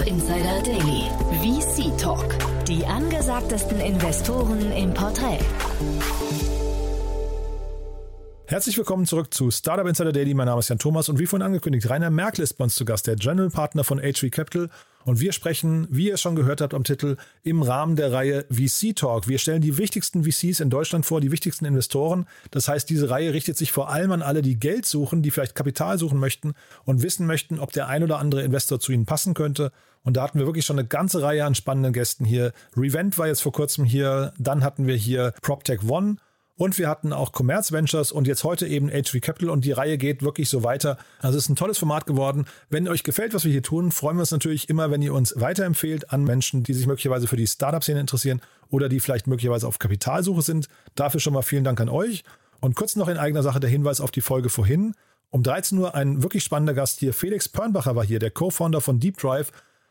Startup Insider Daily. VC Talk. Die angesagtesten Investoren im Porträt. Herzlich willkommen zurück zu Startup Insider Daily. Mein Name ist Jan Thomas und wie vorhin angekündigt, Rainer Merkel ist bei uns zu Gast, der General Partner von HV Capital. Und wir sprechen, wie ihr es schon gehört habt am Titel, im Rahmen der Reihe VC Talk. Wir stellen die wichtigsten VCs in Deutschland vor, die wichtigsten Investoren. Das heißt, diese Reihe richtet sich vor allem an alle, die Geld suchen, die vielleicht Kapital suchen möchten und wissen möchten, ob der ein oder andere Investor zu ihnen passen könnte. Und da hatten wir wirklich schon eine ganze Reihe an spannenden Gästen hier. Revent war jetzt vor kurzem hier. Dann hatten wir hier PropTech One. Und wir hatten auch Commerz Ventures und jetzt heute eben HV Capital und die Reihe geht wirklich so weiter. Also es ist ein tolles Format geworden. Wenn euch gefällt, was wir hier tun, freuen wir uns natürlich immer, wenn ihr uns weiterempfehlt an Menschen, die sich möglicherweise für die Startup-Szene interessieren oder die vielleicht möglicherweise auf Kapitalsuche sind. Dafür schon mal vielen Dank an euch. Und kurz noch in eigener Sache der Hinweis auf die Folge vorhin. Um 13 Uhr ein wirklich spannender Gast hier. Felix Pörnbacher war hier, der Co-Founder von Deep Drive.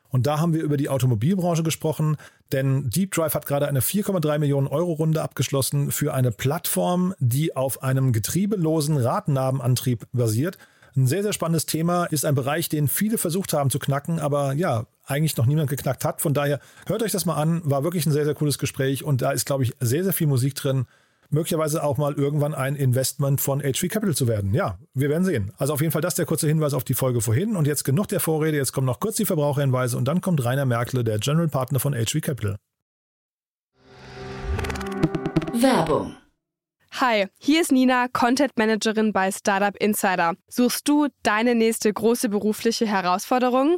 Und da haben wir über die Automobilbranche gesprochen, denn Deep Drive hat gerade eine 4,3 Millionen Euro Runde abgeschlossen für eine Plattform, die auf einem getriebelosen Radnabenantrieb basiert. Ein sehr, sehr spannendes Thema, ist ein Bereich, den viele versucht haben zu knacken, aber ja, eigentlich noch niemand geknackt hat. Von daher hört euch das mal an, war wirklich ein sehr, sehr cooles Gespräch und da ist, glaube ich, sehr, sehr viel Musik drin möglicherweise auch mal irgendwann ein Investment von HV Capital zu werden. Ja, wir werden sehen. Also auf jeden Fall das der kurze Hinweis auf die Folge vorhin. Und jetzt genug der Vorrede, jetzt kommen noch kurz die Verbraucherhinweise und dann kommt Rainer Merkle, der General Partner von HV Capital. Werbung. Hi, hier ist Nina, Content Managerin bei Startup Insider. Suchst du deine nächste große berufliche Herausforderung?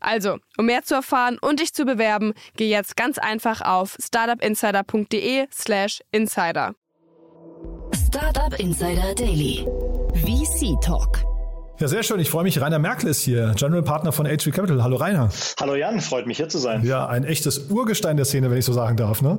Also, um mehr zu erfahren und dich zu bewerben, geh jetzt ganz einfach auf startupinsider.de/slash insider. Startup Insider Daily. VC Talk. Ja, sehr schön. Ich freue mich. Rainer Merkel ist hier, General Partner von HV Capital. Hallo Rainer. Hallo Jan, freut mich hier zu sein. Ja, ein echtes Urgestein der Szene, wenn ich so sagen darf. Ne?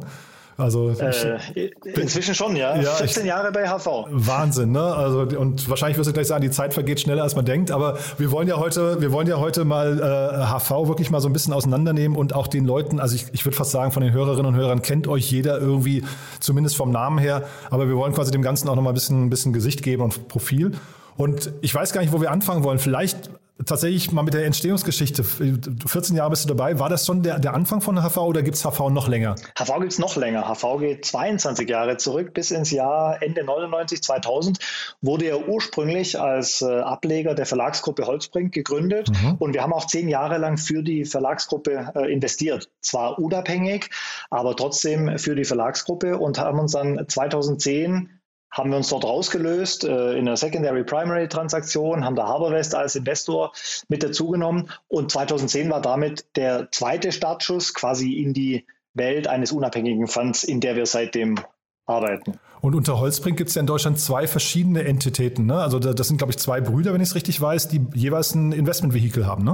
Also äh, inzwischen schon, ja. ja 14 ich, Jahre bei HV. Wahnsinn, ne? Also und wahrscheinlich wirst du gleich sagen, die Zeit vergeht schneller als man denkt. Aber wir wollen ja heute, wir wollen ja heute mal äh, HV wirklich mal so ein bisschen auseinandernehmen und auch den Leuten, also ich, ich würde fast sagen, von den Hörerinnen und Hörern kennt euch jeder irgendwie, zumindest vom Namen her. Aber wir wollen quasi dem Ganzen auch noch mal ein bisschen, ein bisschen Gesicht geben und Profil. Und ich weiß gar nicht, wo wir anfangen wollen. Vielleicht tatsächlich mal mit der Entstehungsgeschichte. 14 Jahre bist du dabei. War das schon der, der Anfang von HV oder gibt es HV noch länger? HV gibt es noch länger. HV geht 22 Jahre zurück bis ins Jahr Ende 99, 2000. Wurde er ursprünglich als äh, Ableger der Verlagsgruppe Holzbrink gegründet. Mhm. Und wir haben auch zehn Jahre lang für die Verlagsgruppe äh, investiert. Zwar unabhängig, aber trotzdem für die Verlagsgruppe und haben uns dann 2010 haben wir uns dort rausgelöst äh, in einer Secondary Primary Transaktion, haben da Harborwest als Investor mit dazugenommen und 2010 war damit der zweite Startschuss quasi in die Welt eines unabhängigen Funds, in der wir seitdem arbeiten. Und unter Holzbrink gibt es ja in Deutschland zwei verschiedene Entitäten. Ne? Also das sind, glaube ich, zwei Brüder, wenn ich es richtig weiß, die jeweils ein Investmentvehikel haben. Ne?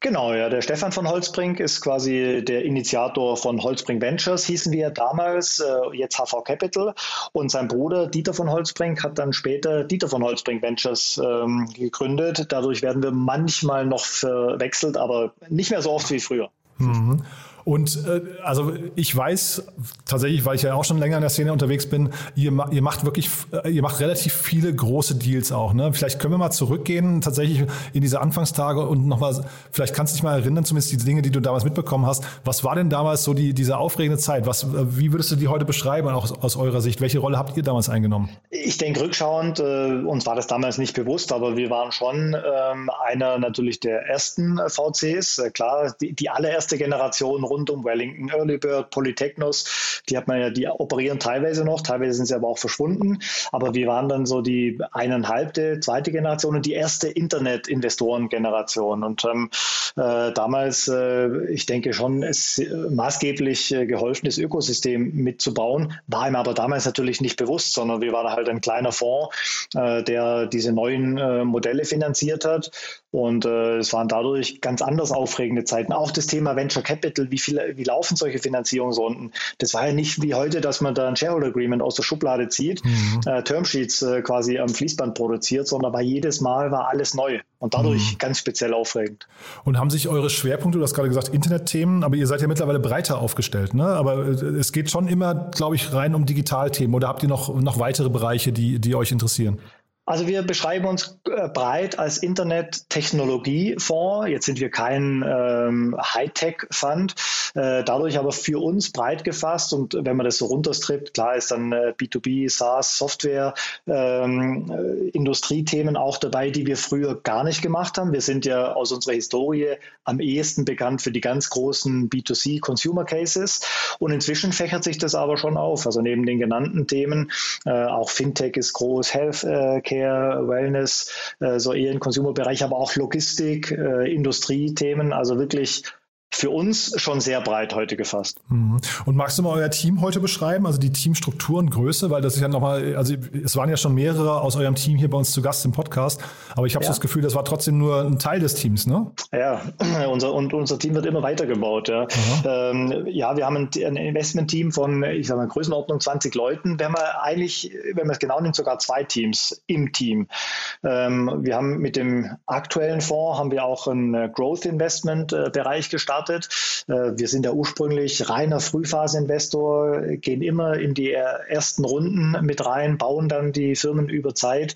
Genau, ja. Der Stefan von Holzbrink ist quasi der Initiator von Holzbrink Ventures, hießen wir damals, äh, jetzt HV Capital. Und sein Bruder Dieter von Holzbrink hat dann später Dieter von Holzbrink Ventures ähm, gegründet. Dadurch werden wir manchmal noch verwechselt, aber nicht mehr so oft wie früher. Mhm. Und äh, also ich weiß tatsächlich, weil ich ja auch schon länger in der Szene unterwegs bin, ihr, ihr macht wirklich, äh, ihr macht relativ viele große Deals auch. Ne? Vielleicht können wir mal zurückgehen, tatsächlich in diese Anfangstage und nochmal, vielleicht kannst du dich mal erinnern, zumindest die Dinge, die du damals mitbekommen hast. Was war denn damals so die, diese aufregende Zeit? Was, wie würdest du die heute beschreiben, auch aus eurer Sicht? Welche Rolle habt ihr damals eingenommen? Ich denke, rückschauend, äh, uns war das damals nicht bewusst, aber wir waren schon ähm, einer natürlich der ersten VCs. Äh, klar, die, die allererste Generation rund um Wellington, Earlybird, Polytechnos, die hat man ja, die operieren teilweise noch, teilweise sind sie aber auch verschwunden. Aber wir waren dann so die eineinhalbte, zweite Generation und die erste Internet-Investoren-Generation. Und ähm, äh, damals, äh, ich denke schon, es maßgeblich äh, geholfen, das Ökosystem mitzubauen, war ihm aber damals natürlich nicht bewusst, sondern wir waren halt ein kleiner Fonds, äh, der diese neuen äh, Modelle finanziert hat. Und äh, es waren dadurch ganz anders aufregende Zeiten. Auch das Thema Venture Capital, wie, viel, wie laufen solche Finanzierungsrunden? Das war ja nicht wie heute, dass man da ein Shareholder Agreement aus der Schublade zieht, mhm. äh, Termsheets äh, quasi am Fließband produziert, sondern bei jedes Mal war alles neu und dadurch mhm. ganz speziell aufregend. Und haben sich eure Schwerpunkte, du hast gerade gesagt, Internetthemen, aber ihr seid ja mittlerweile breiter aufgestellt, ne? Aber äh, es geht schon immer, glaube ich, rein um Digitalthemen oder habt ihr noch, noch weitere Bereiche, die, die euch interessieren? Also wir beschreiben uns äh, breit als Internet-Technologie-Fonds. Jetzt sind wir kein ähm, Hightech-Fund, äh, dadurch aber für uns breit gefasst. Und wenn man das so runterstrippt, klar ist dann äh, B2B, SaaS, Software, ähm, äh, Industriethemen auch dabei, die wir früher gar nicht gemacht haben. Wir sind ja aus unserer Historie am ehesten bekannt für die ganz großen B2C-Consumer-Cases. Und inzwischen fächert sich das aber schon auf. Also neben den genannten Themen, äh, auch Fintech ist groß, Healthcare, äh, Care, Wellness, äh, so eher im Consumer-Bereich, aber auch Logistik, äh, Industriethemen, also wirklich für uns schon sehr breit heute gefasst. Mhm. Und magst du mal euer Team heute beschreiben, also die Teamstruktur und Größe, weil das ist ja nochmal, also es waren ja schon mehrere aus eurem Team hier bei uns zu Gast im Podcast, aber ich habe ja. so das Gefühl, das war trotzdem nur ein Teil des Teams, ne? Ja, unser, und unser Team wird immer weitergebaut. Ja, ähm, ja wir haben ein, ein Investment-Team von, ich sage mal, Größenordnung 20 Leuten. Wir haben eigentlich, wenn man es genau nimmt, sogar zwei Teams im Team. Ähm, wir haben mit dem aktuellen Fonds haben wir auch einen Growth-Investment-Bereich äh, gestartet gestartet. Äh, wir sind ja ursprünglich reiner Frühphase-Investor, gehen immer in die ersten Runden mit rein, bauen dann die Firmen über Zeit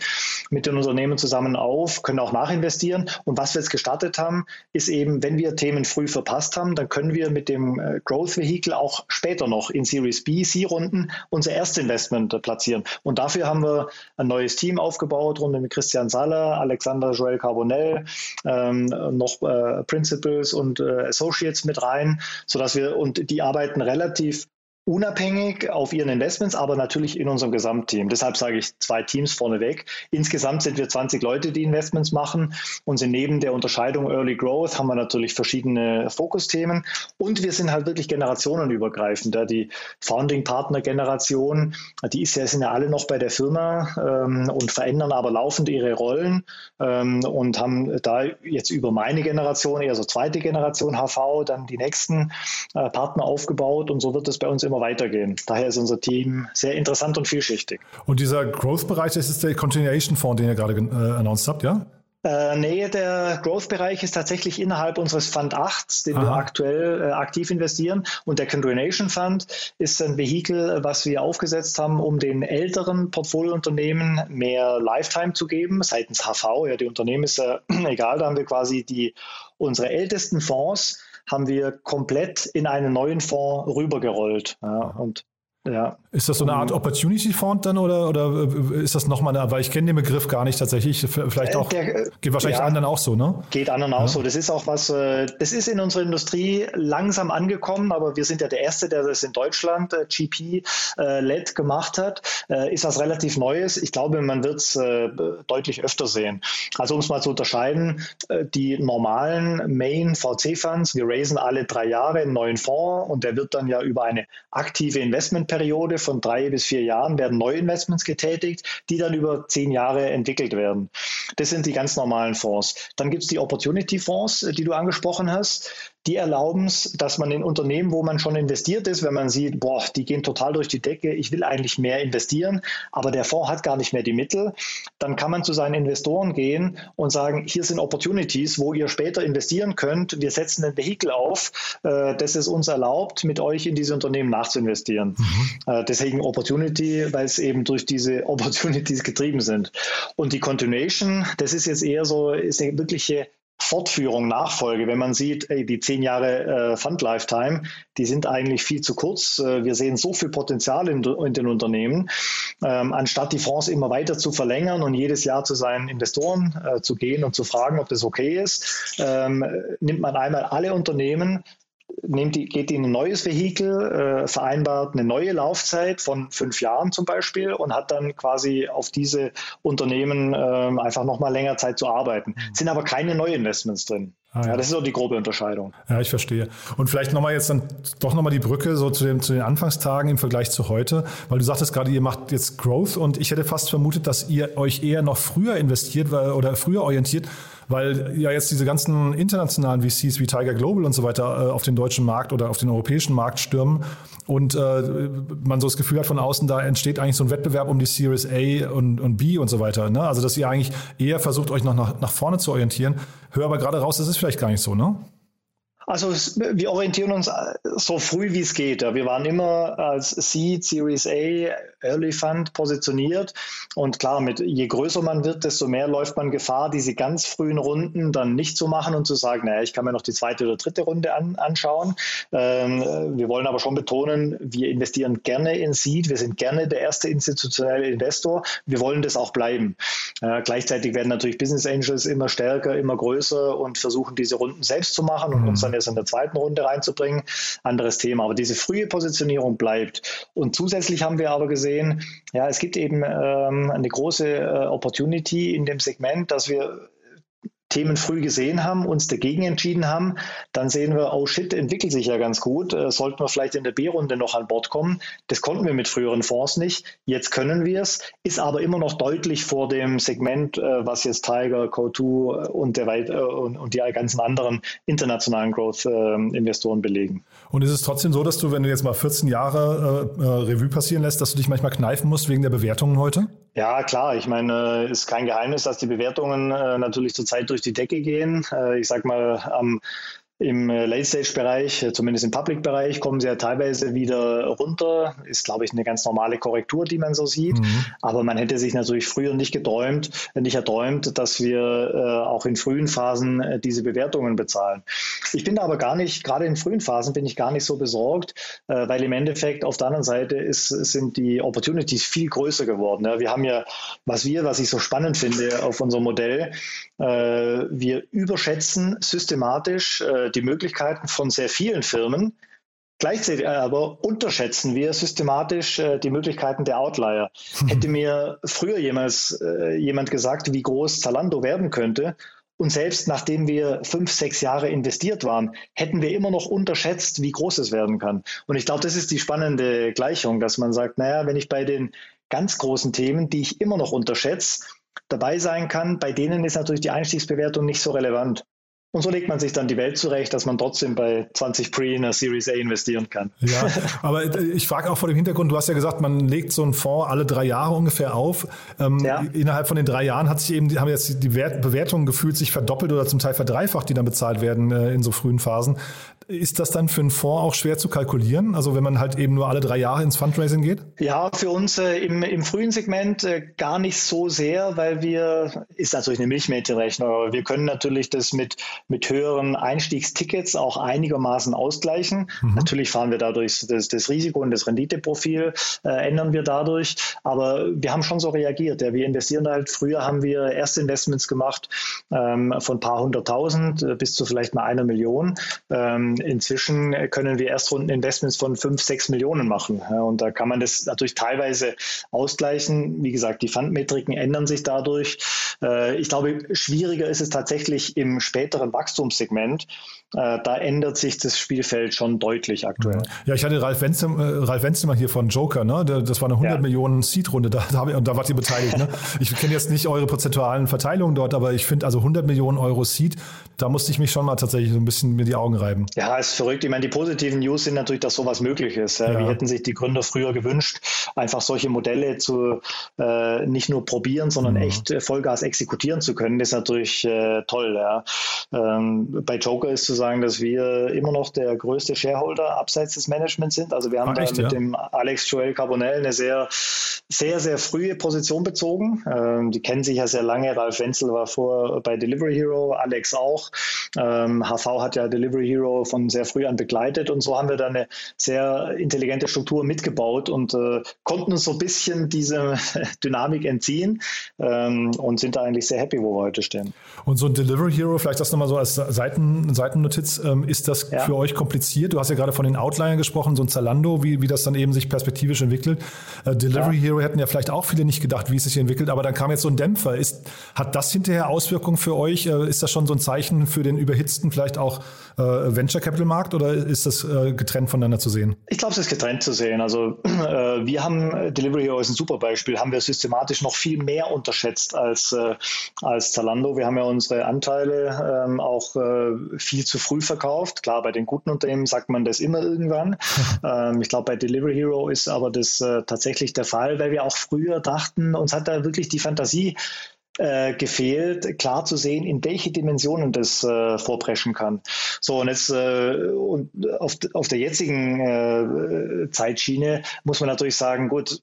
mit den Unternehmen zusammen auf, können auch nachinvestieren. Und was wir jetzt gestartet haben, ist eben, wenn wir Themen früh verpasst haben, dann können wir mit dem äh, Growth Vehicle auch später noch in Series B, C-Runden unser erstes Investment platzieren. Und dafür haben wir ein neues Team aufgebaut, rund um Christian Saller, Alexander Joel Carbonell, ähm, noch äh, Principals und äh, Associates Associates mit rein, sodass wir, und die arbeiten relativ unabhängig auf ihren Investments, aber natürlich in unserem Gesamtteam. Deshalb sage ich zwei Teams vorneweg. Insgesamt sind wir 20 Leute, die Investments machen und sind neben der Unterscheidung Early Growth haben wir natürlich verschiedene Fokusthemen und wir sind halt wirklich generationenübergreifend. Die Founding Partner Generation, die ist ja, sind ja alle noch bei der Firma ähm, und verändern aber laufend ihre Rollen ähm, und haben da jetzt über meine Generation, eher so zweite Generation HV, dann die nächsten äh, Partner aufgebaut und so wird es bei uns immer immer weitergehen. Daher ist unser Team sehr interessant und vielschichtig. Und dieser Growth-Bereich, das ist der Continuation Fonds, den ihr gerade äh, announced habt, ja? Äh, nee, der Growth-Bereich ist tatsächlich innerhalb unseres Fund 8, den Aha. wir aktuell äh, aktiv investieren. Und der Continuation Fund ist ein Vehikel, was wir aufgesetzt haben, um den älteren Portfoliounternehmen mehr Lifetime zu geben, seitens HV. Ja, die Unternehmen ist äh, egal, da haben wir quasi die, unsere ältesten Fonds haben wir komplett in einen neuen Fonds rübergerollt. Ja, und ja. Ist das so eine Art Opportunity Fund dann oder, oder ist das nochmal eine, weil ich kenne den Begriff gar nicht tatsächlich, vielleicht auch, Der, geht wahrscheinlich ja, anderen auch so, ne? Geht anderen auch ja. so. Das ist auch was, äh, das ist in unserer Industrie langsam angekommen, aber wir sind ja der Erste, der das in Deutschland äh, GP-led äh, gemacht hat. Ist was relativ Neues. Ich glaube, man wird es deutlich öfter sehen. Also um es mal zu unterscheiden, die normalen Main VC-Funds, wir raisen alle drei Jahre einen neuen Fonds und der wird dann ja über eine aktive Investment Periode von drei bis vier Jahren werden Neuinvestments getätigt, die dann über zehn Jahre entwickelt werden. Das sind die ganz normalen Fonds. Dann gibt es die Opportunity Fonds, die du angesprochen hast. Die erlauben es, dass man in Unternehmen, wo man schon investiert ist, wenn man sieht, boah, die gehen total durch die Decke, ich will eigentlich mehr investieren, aber der Fonds hat gar nicht mehr die Mittel, dann kann man zu seinen Investoren gehen und sagen, hier sind Opportunities, wo ihr später investieren könnt. Wir setzen ein Vehikel auf, äh, das es uns erlaubt, mit euch in diese Unternehmen nachzuinvestieren. Mhm. Äh, deswegen Opportunity, weil es eben durch diese Opportunities getrieben sind. Und die Continuation, das ist jetzt eher so, ist eine wirkliche Fortführung, Nachfolge. Wenn man sieht, die zehn Jahre äh, Fund Lifetime, die sind eigentlich viel zu kurz. Äh, wir sehen so viel Potenzial in, in den Unternehmen, ähm, anstatt die Fonds immer weiter zu verlängern und jedes Jahr zu seinen Investoren äh, zu gehen und zu fragen, ob das okay ist, ähm, nimmt man einmal alle Unternehmen, nimmt die, geht in ein neues Vehikel, äh, vereinbart eine neue Laufzeit von fünf Jahren zum Beispiel und hat dann quasi auf diese Unternehmen äh, einfach nochmal länger Zeit zu arbeiten. Mhm. Sind aber keine Neuinvestments drin. Ah, ja. ja. das ist so die grobe Unterscheidung. Ja, ich verstehe. Und vielleicht nochmal jetzt dann doch nochmal die Brücke so zu, dem, zu den Anfangstagen im Vergleich zu heute, weil du sagtest gerade, ihr macht jetzt Growth und ich hätte fast vermutet, dass ihr euch eher noch früher investiert oder früher orientiert, weil ja jetzt diese ganzen internationalen VCs wie Tiger Global und so weiter äh, auf den deutschen Markt oder auf den europäischen Markt stürmen und äh, man so das Gefühl hat von außen, da entsteht eigentlich so ein Wettbewerb um die Series A und, und B und so weiter. Ne? Also dass ihr eigentlich eher versucht, euch noch nach, nach vorne zu orientieren. Hör aber gerade raus, das ist vielleicht gar nicht so, ne? Also wir orientieren uns so früh wie es geht. Wir waren immer als Seed, Series A, Early Fund positioniert. Und klar, mit, je größer man wird, desto mehr läuft man Gefahr, diese ganz frühen Runden dann nicht zu machen und zu sagen, naja, ich kann mir noch die zweite oder dritte Runde an, anschauen. Ähm, wir wollen aber schon betonen, wir investieren gerne in Seed. Wir sind gerne der erste institutionelle Investor. Wir wollen das auch bleiben. Äh, gleichzeitig werden natürlich Business Angels immer stärker, immer größer und versuchen diese Runden selbst zu machen und mhm. uns dann erst in der zweiten Runde reinzubringen. Anderes Thema. Aber diese frühe Positionierung bleibt. Und zusätzlich haben wir aber gesehen, sehen, ja, es gibt eben ähm, eine große äh, Opportunity in dem Segment, dass wir Themen früh gesehen haben, uns dagegen entschieden haben, dann sehen wir, oh shit, entwickelt sich ja ganz gut, äh, sollten wir vielleicht in der B-Runde noch an Bord kommen. Das konnten wir mit früheren Fonds nicht. Jetzt können wir es, ist aber immer noch deutlich vor dem Segment, äh, was jetzt Tiger, Co2 und, der, äh, und, und die ganzen anderen internationalen Growth-Investoren belegen. Und ist es trotzdem so, dass du, wenn du jetzt mal 14 Jahre äh, Revue passieren lässt, dass du dich manchmal kneifen musst wegen der Bewertungen heute? Ja, klar. Ich meine, ist kein Geheimnis, dass die Bewertungen äh, natürlich zurzeit durch die Decke gehen. Äh, ich sag mal, am im äh, Late-Stage-Bereich, äh, zumindest im Public-Bereich, kommen sie ja teilweise wieder runter. Ist, glaube ich, eine ganz normale Korrektur, die man so sieht. Mhm. Aber man hätte sich natürlich früher nicht geträumt, nicht erträumt, dass wir äh, auch in frühen Phasen äh, diese Bewertungen bezahlen. Ich bin da aber gar nicht, gerade in frühen Phasen bin ich gar nicht so besorgt, äh, weil im Endeffekt auf der anderen Seite ist, sind die Opportunities viel größer geworden. Wir haben ja, was wir, was ich so spannend finde auf unserem Modell, äh, wir überschätzen systematisch äh, die Möglichkeiten von sehr vielen Firmen. Gleichzeitig aber unterschätzen wir systematisch äh, die Möglichkeiten der Outlier. Mhm. Hätte mir früher jemals äh, jemand gesagt, wie groß Zalando werden könnte, und selbst nachdem wir fünf, sechs Jahre investiert waren, hätten wir immer noch unterschätzt, wie groß es werden kann. Und ich glaube, das ist die spannende Gleichung, dass man sagt, naja, wenn ich bei den ganz großen Themen, die ich immer noch unterschätze, dabei sein kann, bei denen ist natürlich die Einstiegsbewertung nicht so relevant. Und so legt man sich dann die Welt zurecht, dass man trotzdem bei 20 Pre in einer Series A investieren kann. Ja, aber ich frage auch vor dem Hintergrund, du hast ja gesagt, man legt so einen Fonds alle drei Jahre ungefähr auf. Ähm, ja. Innerhalb von den drei Jahren hat sich eben, haben jetzt die Bewertungen gefühlt sich verdoppelt oder zum Teil verdreifacht, die dann bezahlt werden äh, in so frühen Phasen. Ist das dann für einen Fonds auch schwer zu kalkulieren? Also wenn man halt eben nur alle drei Jahre ins Fundraising geht? Ja, für uns äh, im, im frühen Segment äh, gar nicht so sehr, weil wir, ist natürlich eine Milchmädchenrechnung, aber wir können natürlich das mit, mit höheren Einstiegstickets auch einigermaßen ausgleichen. Mhm. Natürlich fahren wir dadurch das, das Risiko und das Renditeprofil, äh, ändern wir dadurch, aber wir haben schon so reagiert. Ja, wir investieren halt, früher haben wir erste Investments gemacht ähm, von ein paar hunderttausend äh, bis zu vielleicht mal einer Million. Ähm, inzwischen können wir Erstrunden-Investments von 5, 6 Millionen machen. Und da kann man das natürlich teilweise ausgleichen. Wie gesagt, die Fundmetriken ändern sich dadurch. Äh, ich glaube, schwieriger ist es tatsächlich im späteren Wachstumssegment, da ändert sich das Spielfeld schon deutlich aktuell. Ja, ich hatte Ralf Wenzel, äh, Ralf Wenzel hier von Joker, ne? Das war eine 100 ja. Millionen Seed-Runde, da, da, und da wart ihr beteiligt. Ne? Ich kenne jetzt nicht eure prozentualen Verteilungen dort, aber ich finde also 100 Millionen Euro Seed, da musste ich mich schon mal tatsächlich so ein bisschen mir die Augen reiben. Ja, ist verrückt. Ich meine, die positiven News sind natürlich, dass sowas möglich ist. Ja. Wir hätten sich die Gründer früher gewünscht, einfach solche Modelle zu äh, nicht nur probieren, sondern mhm. echt äh, Vollgas exekutieren zu können. Das ist natürlich äh, toll. Ja. Ähm, bei Joker ist zu sagen, dass wir immer noch der größte Shareholder abseits des Managements sind. Also wir haben Ach, da echt, mit ja? dem Alex Joel Carbonell eine sehr, sehr, sehr frühe Position bezogen. Ähm, die kennen sich ja sehr lange. Ralf Wenzel war vor bei Delivery Hero, Alex auch. Ähm, HV hat ja Delivery Hero von sehr früh an begleitet und so haben wir da eine sehr intelligente Struktur mitgebaut und äh, konnten uns so ein bisschen diese Dynamik entziehen ähm, und sind da eigentlich sehr happy, wo wir heute stehen. Und so ein Delivery Hero, vielleicht das nochmal so als Seiten, Seitennotiz, ähm, ist das ja. für euch kompliziert? Du hast ja gerade von den Outliern gesprochen, so ein Zalando, wie, wie das dann eben sich perspektivisch entwickelt. Äh, Delivery ja. Hero hätten ja vielleicht auch viele nicht gedacht, wie es sich entwickelt, aber dann kam jetzt so ein Dämpfer. Ist, hat das hinterher Auswirkungen für euch? Äh, ist das schon so ein Zeichen für den überhitzten, vielleicht auch äh, Venture Capital Markt oder ist das äh, getrennt voneinander zu sehen? Ich glaube, es ist getrennt zu sehen. Also äh, wir haben äh, Delivery Hero ist ein super Beispiel, haben wir systematisch noch viel mehr unterschätzt als, als Zalando. Wir haben ja unsere Anteile ähm, auch viel zu früh verkauft. Klar, bei den guten Unternehmen sagt man das immer irgendwann. ähm, ich glaube, bei Delivery Hero ist aber das tatsächlich der Fall, weil wir auch früher dachten, uns hat da wirklich die Fantasie äh, gefehlt, klar zu sehen, in welche Dimensionen das äh, vorpreschen kann. So, und jetzt äh, und auf, auf der jetzigen äh, Zeitschiene muss man natürlich sagen, gut,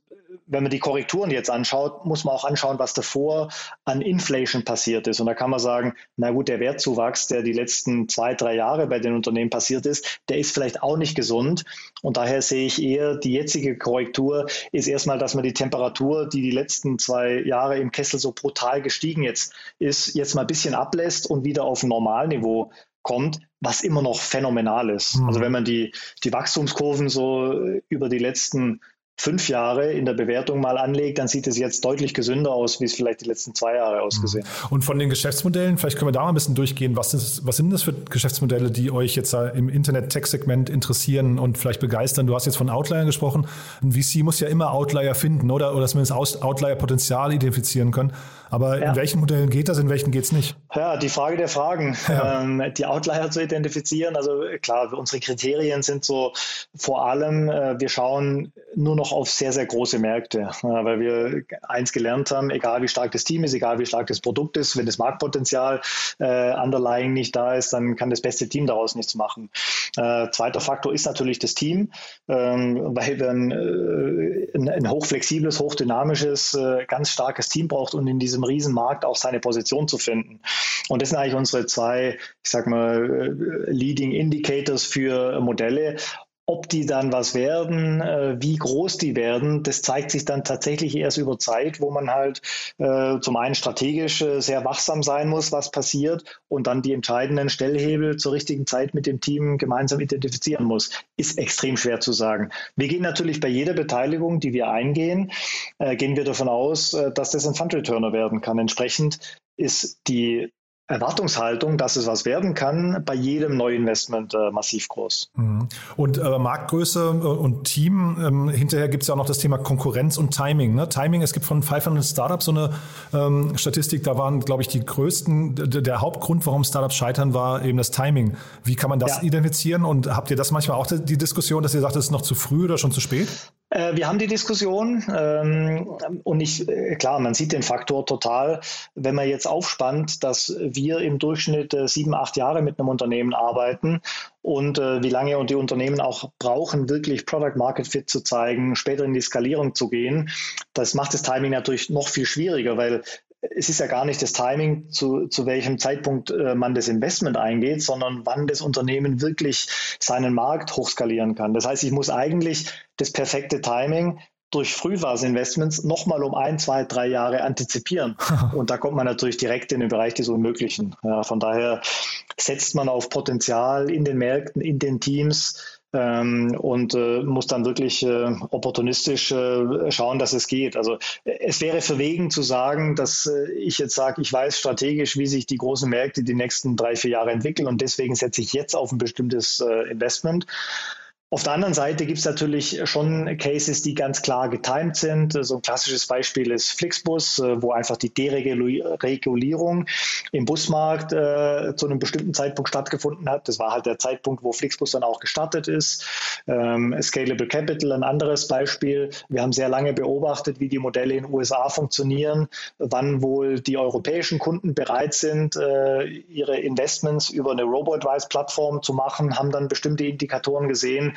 wenn man die Korrekturen jetzt anschaut, muss man auch anschauen, was davor an Inflation passiert ist. Und da kann man sagen, na gut, der Wertzuwachs, der die letzten zwei, drei Jahre bei den Unternehmen passiert ist, der ist vielleicht auch nicht gesund. Und daher sehe ich eher, die jetzige Korrektur ist erstmal, dass man die Temperatur, die die letzten zwei Jahre im Kessel so brutal gestiegen jetzt ist, jetzt mal ein bisschen ablässt und wieder auf ein Normalniveau kommt, was immer noch phänomenal ist. Mhm. Also wenn man die, die Wachstumskurven so über die letzten fünf Jahre in der Bewertung mal anlegt, dann sieht es jetzt deutlich gesünder aus, wie es vielleicht die letzten zwei Jahre ausgesehen hat. Mhm. Und von den Geschäftsmodellen, vielleicht können wir da mal ein bisschen durchgehen. Was, ist, was sind das für Geschäftsmodelle, die euch jetzt im Internet-Tech-Segment interessieren und vielleicht begeistern? Du hast jetzt von Outlier gesprochen. Ein VC muss ja immer Outlier finden oder, oder zumindest Outlier-Potenzial identifizieren können. Aber ja. in welchen Modellen geht das, in welchen geht es nicht? Ja, die Frage der Fragen, ja. ähm, die Outlier zu identifizieren. Also klar, unsere Kriterien sind so vor allem, äh, wir schauen nur noch auf sehr, sehr große Märkte, äh, weil wir eins gelernt haben, egal wie stark das Team ist, egal wie stark das Produkt ist, wenn das Marktpotenzial äh, underlying nicht da ist, dann kann das beste Team daraus nichts machen. Äh, zweiter Faktor ist natürlich das Team, ähm, weil wir ein, äh, ein, hochflexibles, hochdynamisches, äh, ganz starkes Team braucht und in diesem diesem Riesenmarkt auch seine Position zu finden. Und das sind eigentlich unsere zwei, ich sag mal, äh, Leading Indicators für Modelle. Ob die dann was werden, äh, wie groß die werden, das zeigt sich dann tatsächlich erst über Zeit, wo man halt äh, zum einen strategisch äh, sehr wachsam sein muss, was passiert, und dann die entscheidenden Stellhebel zur richtigen Zeit mit dem Team gemeinsam identifizieren muss. Ist extrem schwer zu sagen. Wir gehen natürlich bei jeder Beteiligung, die wir eingehen, äh, gehen wir davon aus, dass das ein Fund Returner werden kann. Entsprechend ist die Erwartungshaltung, dass es was werden kann, bei jedem Neuinvestment äh, massiv groß. Mhm. Und äh, Marktgröße äh, und Team, ähm, hinterher gibt es ja auch noch das Thema Konkurrenz und Timing. Ne? Timing, es gibt von 500 Startups so eine ähm, Statistik, da waren, glaube ich, die größten, der Hauptgrund, warum Startups scheitern, war eben das Timing. Wie kann man das ja. identifizieren und habt ihr das manchmal auch die Diskussion, dass ihr sagt, es ist noch zu früh oder schon zu spät? Äh, wir haben die Diskussion ähm, und ich, äh, klar, man sieht den Faktor total, wenn man jetzt aufspannt, dass wir im Durchschnitt äh, sieben, acht Jahre mit einem Unternehmen arbeiten und wie lange die Unternehmen auch brauchen, wirklich Product Market Fit zu zeigen, später in die Skalierung zu gehen. Das macht das Timing natürlich noch viel schwieriger, weil es ist ja gar nicht das Timing, zu, zu welchem Zeitpunkt äh, man das Investment eingeht, sondern wann das Unternehmen wirklich seinen Markt hochskalieren kann. Das heißt, ich muss eigentlich das perfekte Timing durch Frühphaseninvestments nochmal um ein, zwei, drei Jahre antizipieren. Und da kommt man natürlich direkt in den Bereich des Unmöglichen. Ja, von daher setzt man auf Potenzial in den Märkten, in den Teams, ähm, und äh, muss dann wirklich äh, opportunistisch äh, schauen, dass es geht. Also es wäre verwegen zu sagen, dass äh, ich jetzt sage, ich weiß strategisch, wie sich die großen Märkte die nächsten drei, vier Jahre entwickeln und deswegen setze ich jetzt auf ein bestimmtes äh, Investment. Auf der anderen Seite gibt es natürlich schon Cases, die ganz klar getimed sind. So ein klassisches Beispiel ist Flixbus, äh, wo einfach die Deregulierung im Busmarkt äh, zu einem bestimmten Zeitpunkt stattgefunden hat. Das war halt der Zeitpunkt, wo Flixbus dann auch gestartet ist. Ähm, Scalable Capital, ein anderes Beispiel. Wir haben sehr lange beobachtet, wie die Modelle in den USA funktionieren, wann wohl die europäischen Kunden bereit sind, äh, ihre Investments über eine Robo-Advice-Plattform zu machen, haben dann bestimmte Indikatoren gesehen,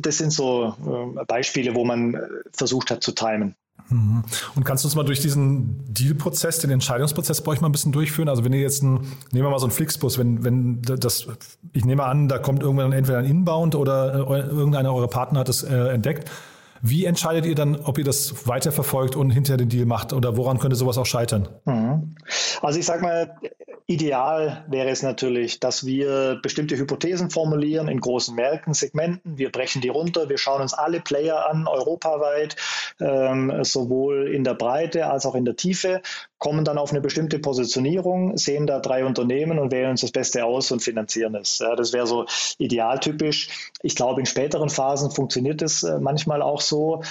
das sind so äh, Beispiele, wo man äh, versucht hat zu timen. Mhm. Und kannst du uns mal durch diesen Deal-Prozess, den Entscheidungsprozess bei euch mal ein bisschen durchführen? Also wenn ihr jetzt ein, nehmen wir mal so einen Flixbus, wenn, wenn das, ich nehme an, da kommt irgendwann entweder ein Inbound oder irgendeiner eurer Partner hat es äh, entdeckt. Wie entscheidet ihr dann, ob ihr das weiterverfolgt und hinterher den Deal macht oder woran könnte sowas auch scheitern? Mhm. Also ich sage mal, ideal wäre es natürlich, dass wir bestimmte Hypothesen formulieren in großen Märkten, Segmenten. Wir brechen die runter, wir schauen uns alle Player an, europaweit, ähm, sowohl in der Breite als auch in der Tiefe, kommen dann auf eine bestimmte Positionierung, sehen da drei Unternehmen und wählen uns das Beste aus und finanzieren es. Ja, das wäre so idealtypisch. Ich glaube, in späteren Phasen funktioniert es äh, manchmal auch so.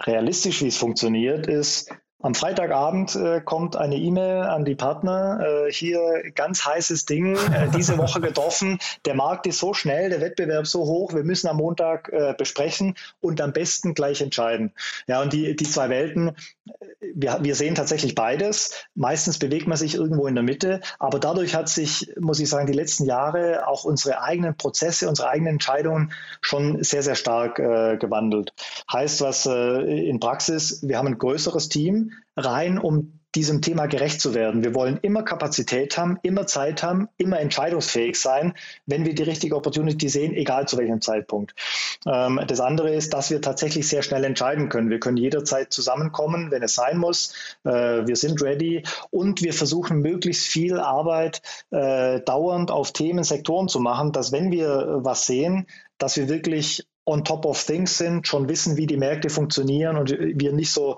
Realistisch, wie es funktioniert, ist, am Freitagabend äh, kommt eine E-Mail an die Partner. Äh, hier ganz heißes Ding, äh, diese Woche getroffen. Der Markt ist so schnell, der Wettbewerb so hoch. Wir müssen am Montag äh, besprechen und am besten gleich entscheiden. Ja, und die, die zwei Welten, wir, wir sehen tatsächlich beides. Meistens bewegt man sich irgendwo in der Mitte, aber dadurch hat sich, muss ich sagen, die letzten Jahre auch unsere eigenen Prozesse, unsere eigenen Entscheidungen schon sehr, sehr stark äh, gewandelt. Heißt was äh, in Praxis, wir haben ein größeres Team rein, um diesem Thema gerecht zu werden. Wir wollen immer Kapazität haben, immer Zeit haben, immer entscheidungsfähig sein, wenn wir die richtige Opportunity sehen, egal zu welchem Zeitpunkt. Ähm, das andere ist, dass wir tatsächlich sehr schnell entscheiden können. Wir können jederzeit zusammenkommen, wenn es sein muss. Äh, wir sind ready und wir versuchen möglichst viel Arbeit äh, dauernd auf Themen, Sektoren zu machen, dass wenn wir was sehen, dass wir wirklich on top of things sind, schon wissen, wie die Märkte funktionieren und wir nicht so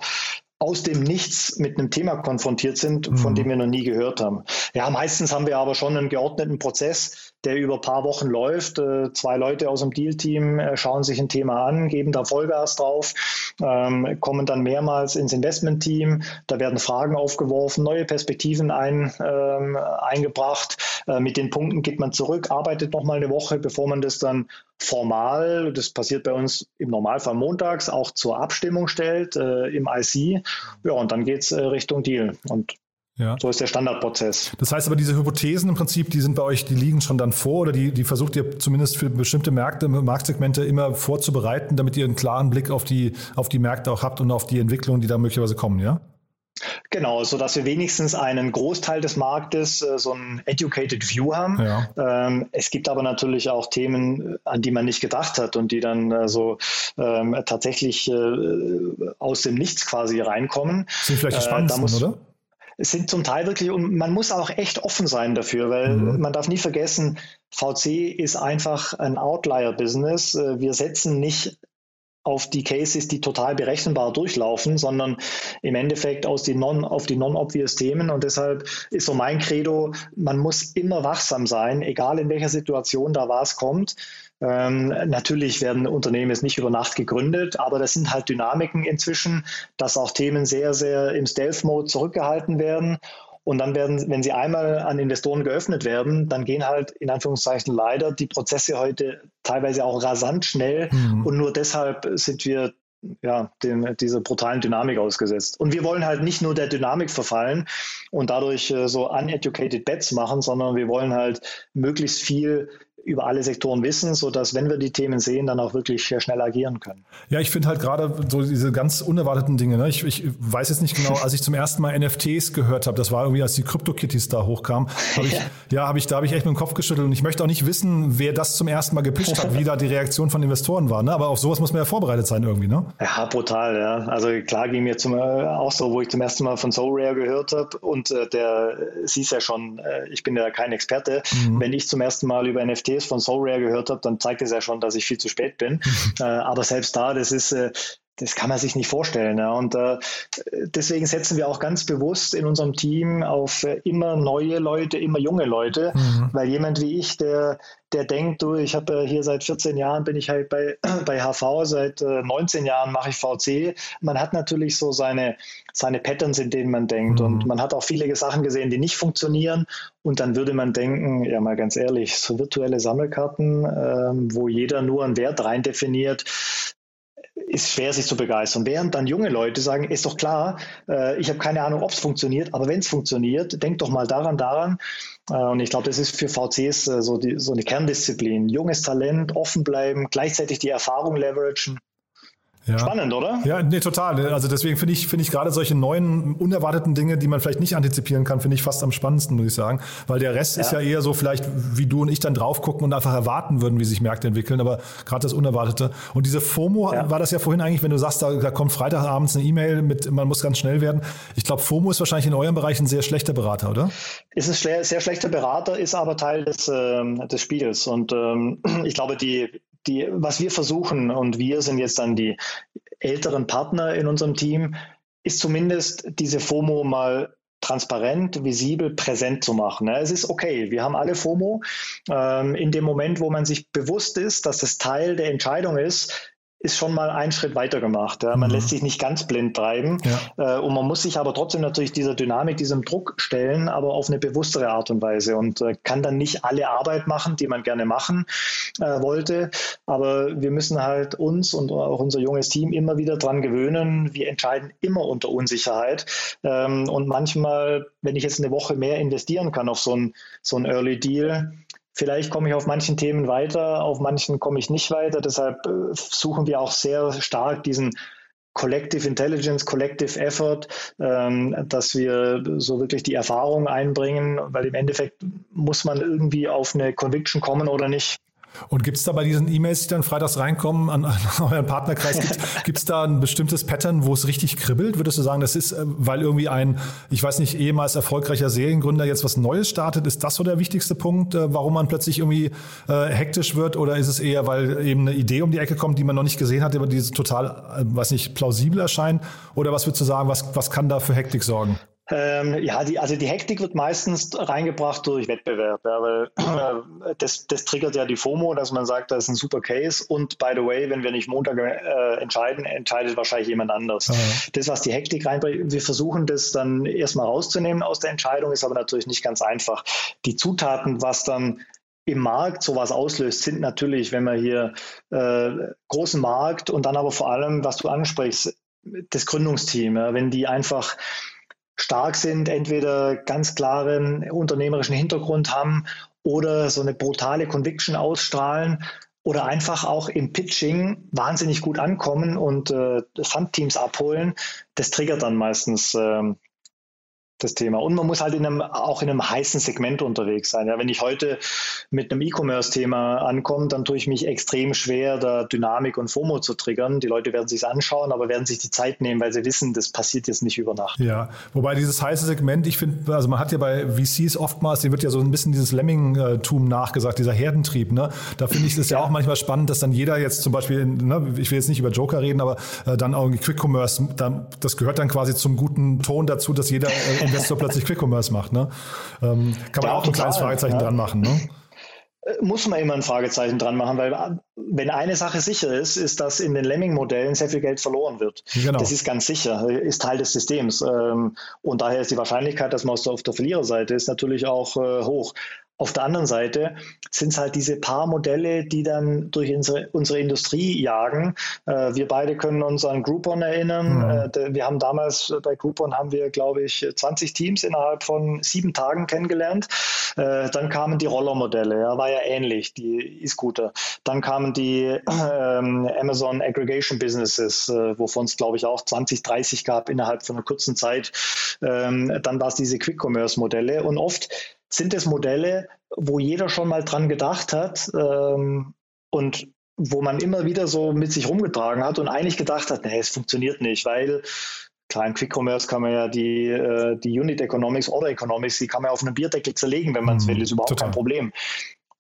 aus dem Nichts mit einem Thema konfrontiert sind, von mhm. dem wir noch nie gehört haben. Ja, meistens haben wir aber schon einen geordneten Prozess, der über ein paar Wochen läuft. Äh, zwei Leute aus dem Deal-Team äh, schauen sich ein Thema an, geben da Vollgas drauf, ähm, kommen dann mehrmals ins Investment-Team. Da werden Fragen aufgeworfen, neue Perspektiven ein, ähm, eingebracht. Äh, mit den Punkten geht man zurück, arbeitet nochmal eine Woche, bevor man das dann formal, das passiert bei uns im Normalfall montags, auch zur Abstimmung stellt im IC. Ja, und dann geht es Richtung Deal. Und ja. So ist der Standardprozess. Das heißt aber, diese Hypothesen im Prinzip, die sind bei euch, die liegen schon dann vor oder die, die versucht ihr zumindest für bestimmte Märkte, Marktsegmente immer vorzubereiten, damit ihr einen klaren Blick auf die, auf die Märkte auch habt und auf die Entwicklungen, die da möglicherweise kommen, ja? Genau, so dass wir wenigstens einen Großteil des Marktes äh, so ein educated View haben. Ja. Ähm, es gibt aber natürlich auch Themen, äh, an die man nicht gedacht hat und die dann äh, so ähm, tatsächlich äh, aus dem Nichts quasi reinkommen. Sind vielleicht die äh, spannendsten, muss, oder? Es sind zum Teil wirklich, und man muss auch echt offen sein dafür, weil mhm. man darf nie vergessen, VC ist einfach ein Outlier-Business. Äh, wir setzen nicht auf die Cases, die total berechenbar durchlaufen, sondern im Endeffekt aus die non, auf die non-obvious Themen. Und deshalb ist so mein Credo, man muss immer wachsam sein, egal in welcher Situation da was kommt. Ähm, natürlich werden Unternehmen jetzt nicht über Nacht gegründet, aber das sind halt Dynamiken inzwischen, dass auch Themen sehr, sehr im Stealth-Mode zurückgehalten werden. Und dann werden, wenn sie einmal an Investoren geöffnet werden, dann gehen halt in Anführungszeichen leider die Prozesse heute teilweise auch rasant schnell. Mhm. Und nur deshalb sind wir ja, dem, dieser brutalen Dynamik ausgesetzt. Und wir wollen halt nicht nur der Dynamik verfallen und dadurch äh, so uneducated bets machen, sondern wir wollen halt möglichst viel über alle Sektoren wissen, sodass, wenn wir die Themen sehen, dann auch wirklich schnell agieren können. Ja, ich finde halt gerade so diese ganz unerwarteten Dinge. Ne? Ich, ich, weiß jetzt nicht genau, als ich zum ersten Mal NFTs gehört habe, das war irgendwie, als die Crypto-Kitties da hochkamen, hab ich, ja, ja habe ich, da habe ich echt mit dem Kopf geschüttelt und ich möchte auch nicht wissen, wer das zum ersten Mal gepischt hat, wie da die Reaktion von Investoren war. Ne? Aber auf sowas muss man ja vorbereitet sein irgendwie, ne? Ja, brutal, ja. Also klar ging mir zum, äh, auch so, wo ich zum ersten Mal von SoRare gehört habe und äh, der siehst ja schon, äh, ich bin ja kein Experte. Mhm. Wenn ich zum ersten Mal über NFT Von SoRare gehört habe, dann zeigt es ja schon, dass ich viel zu spät bin. äh, aber selbst da, das ist, äh, das kann man sich nicht vorstellen. Ja. Und äh, deswegen setzen wir auch ganz bewusst in unserem Team auf äh, immer neue Leute, immer junge Leute, mhm. weil jemand wie ich, der, der denkt, du, ich habe äh, hier seit 14 Jahren bin ich halt bei, bei HV, seit äh, 19 Jahren mache ich VC. Man hat natürlich so seine, seine Patterns, in denen man denkt. Mhm. Und man hat auch viele Sachen gesehen, die nicht funktionieren. Und dann würde man denken, ja mal ganz ehrlich, so virtuelle Sammelkarten, ähm, wo jeder nur einen Wert rein definiert, ist schwer, sich zu begeistern. Während dann junge Leute sagen, ist doch klar, äh, ich habe keine Ahnung, ob es funktioniert, aber wenn es funktioniert, denk doch mal daran, daran. Äh, und ich glaube, das ist für VCs äh, so, die, so eine Kerndisziplin. Junges Talent, offen bleiben, gleichzeitig die Erfahrung leveragen ja. Spannend, oder? Ja, nee, total. Also deswegen finde ich, finde ich gerade solche neuen, unerwarteten Dinge, die man vielleicht nicht antizipieren kann, finde ich fast am spannendsten, muss ich sagen. Weil der Rest ja. ist ja eher so vielleicht, wie du und ich dann drauf gucken und einfach erwarten würden, wie sich Märkte entwickeln. Aber gerade das Unerwartete. Und diese FOMO ja. war das ja vorhin eigentlich, wenn du sagst, da, da kommt Freitagabends eine E-Mail mit, man muss ganz schnell werden. Ich glaube, FOMO ist wahrscheinlich in eurem Bereich ein sehr schlechter Berater, oder? Ist ein sehr schlechter Berater, ist aber Teil des, äh, des Spiels. Und ähm, ich glaube, die, die, was wir versuchen, und wir sind jetzt dann die älteren Partner in unserem Team, ist zumindest diese FOMO mal transparent, visibel, präsent zu machen. Es ist okay, wir haben alle FOMO. Ähm, in dem Moment, wo man sich bewusst ist, dass das Teil der Entscheidung ist, ist schon mal ein Schritt weiter gemacht. Ja. Man mhm. lässt sich nicht ganz blind treiben ja. äh, und man muss sich aber trotzdem natürlich dieser Dynamik, diesem Druck stellen, aber auf eine bewusstere Art und Weise und äh, kann dann nicht alle Arbeit machen, die man gerne machen äh, wollte. Aber wir müssen halt uns und auch unser junges Team immer wieder dran gewöhnen. Wir entscheiden immer unter Unsicherheit ähm, und manchmal, wenn ich jetzt eine Woche mehr investieren kann auf so ein, so ein Early Deal, Vielleicht komme ich auf manchen Themen weiter, auf manchen komme ich nicht weiter. Deshalb äh, suchen wir auch sehr stark diesen Collective Intelligence, Collective Effort, ähm, dass wir so wirklich die Erfahrung einbringen, weil im Endeffekt muss man irgendwie auf eine Conviction kommen oder nicht. Und gibt es da bei diesen E-Mails, die dann freitags reinkommen an, an euren Partnerkreis, gibt es da ein bestimmtes Pattern, wo es richtig kribbelt? Würdest du sagen, das ist, äh, weil irgendwie ein, ich weiß nicht, ehemals erfolgreicher Seriengründer jetzt was Neues startet? Ist das so der wichtigste Punkt, äh, warum man plötzlich irgendwie äh, hektisch wird? Oder ist es eher, weil eben eine Idee um die Ecke kommt, die man noch nicht gesehen hat, aber die total, äh, weiß nicht, plausibel erscheint? Oder was würdest du sagen, was, was kann da für Hektik sorgen? Ähm, ja, die, also die Hektik wird meistens reingebracht durch Wettbewerb, ja, weil äh, das, das triggert ja die FOMO, dass man sagt, das ist ein super Case und by the way, wenn wir nicht Montag äh, entscheiden, entscheidet wahrscheinlich jemand anders. Mhm. Das, was die Hektik reinbringt, wir versuchen das dann erstmal rauszunehmen aus der Entscheidung, ist aber natürlich nicht ganz einfach. Die Zutaten, was dann im Markt sowas auslöst, sind natürlich, wenn man hier äh, großen Markt und dann aber vor allem, was du ansprichst, das Gründungsteam, ja, wenn die einfach stark sind, entweder ganz klaren unternehmerischen Hintergrund haben oder so eine brutale Conviction ausstrahlen oder einfach auch im Pitching wahnsinnig gut ankommen und äh, Fundteams abholen. Das triggert dann meistens ähm, das Thema. Und man muss halt in einem, auch in einem heißen Segment unterwegs sein. Ja, wenn ich heute mit einem E-Commerce-Thema ankomme, dann tue ich mich extrem schwer, da Dynamik und FOMO zu triggern. Die Leute werden sich anschauen, aber werden sich die Zeit nehmen, weil sie wissen, das passiert jetzt nicht über Nacht. Ja, wobei dieses heiße Segment, ich finde, also man hat ja bei VCs oftmals, dem wird ja so ein bisschen dieses Lemming-Tum nachgesagt, dieser Herdentrieb. Ne? Da finde ich es ja auch manchmal spannend, dass dann jeder jetzt zum Beispiel, ne, ich will jetzt nicht über Joker reden, aber äh, dann irgendwie Quick Commerce, dann, das gehört dann quasi zum guten Ton dazu, dass jeder äh, Investor plötzlich Quick Commerce macht. Ne? Ähm, kann man ja, auch ein kleines Fragezeichen ja. dran machen. Ne? Äh, muss man immer ein Fragezeichen dran machen, weil äh, wenn eine Sache sicher ist, ist, dass in den Lemming-Modellen sehr viel Geld verloren wird. Genau. Das ist ganz sicher, ist Teil des Systems. Ähm, und daher ist die Wahrscheinlichkeit, dass man auf der Verliererseite ist, natürlich auch äh, hoch. Auf der anderen Seite sind es halt diese paar Modelle, die dann durch unsere, unsere Industrie jagen. Äh, wir beide können uns an Groupon erinnern. Mhm. Äh, wir haben damals bei Groupon haben wir, glaube ich, 20 Teams innerhalb von sieben Tagen kennengelernt. Äh, dann kamen die Rollermodelle, ja, war ja ähnlich, die E-Scooter. Dann kamen die ähm, Amazon Aggregation Businesses, äh, wovon es, glaube ich, auch 20, 30 gab innerhalb von einer kurzen Zeit. Ähm, dann war es diese Quick-Commerce-Modelle und oft sind es Modelle, wo jeder schon mal dran gedacht hat ähm, und wo man immer wieder so mit sich rumgetragen hat und eigentlich gedacht hat, nee, es funktioniert nicht, weil klar, im Quick Commerce kann man ja die, äh, die Unit Economics, oder Economics, die kann man auf einem Bierdeckel zerlegen, wenn man es mhm, will, ist überhaupt total. kein Problem.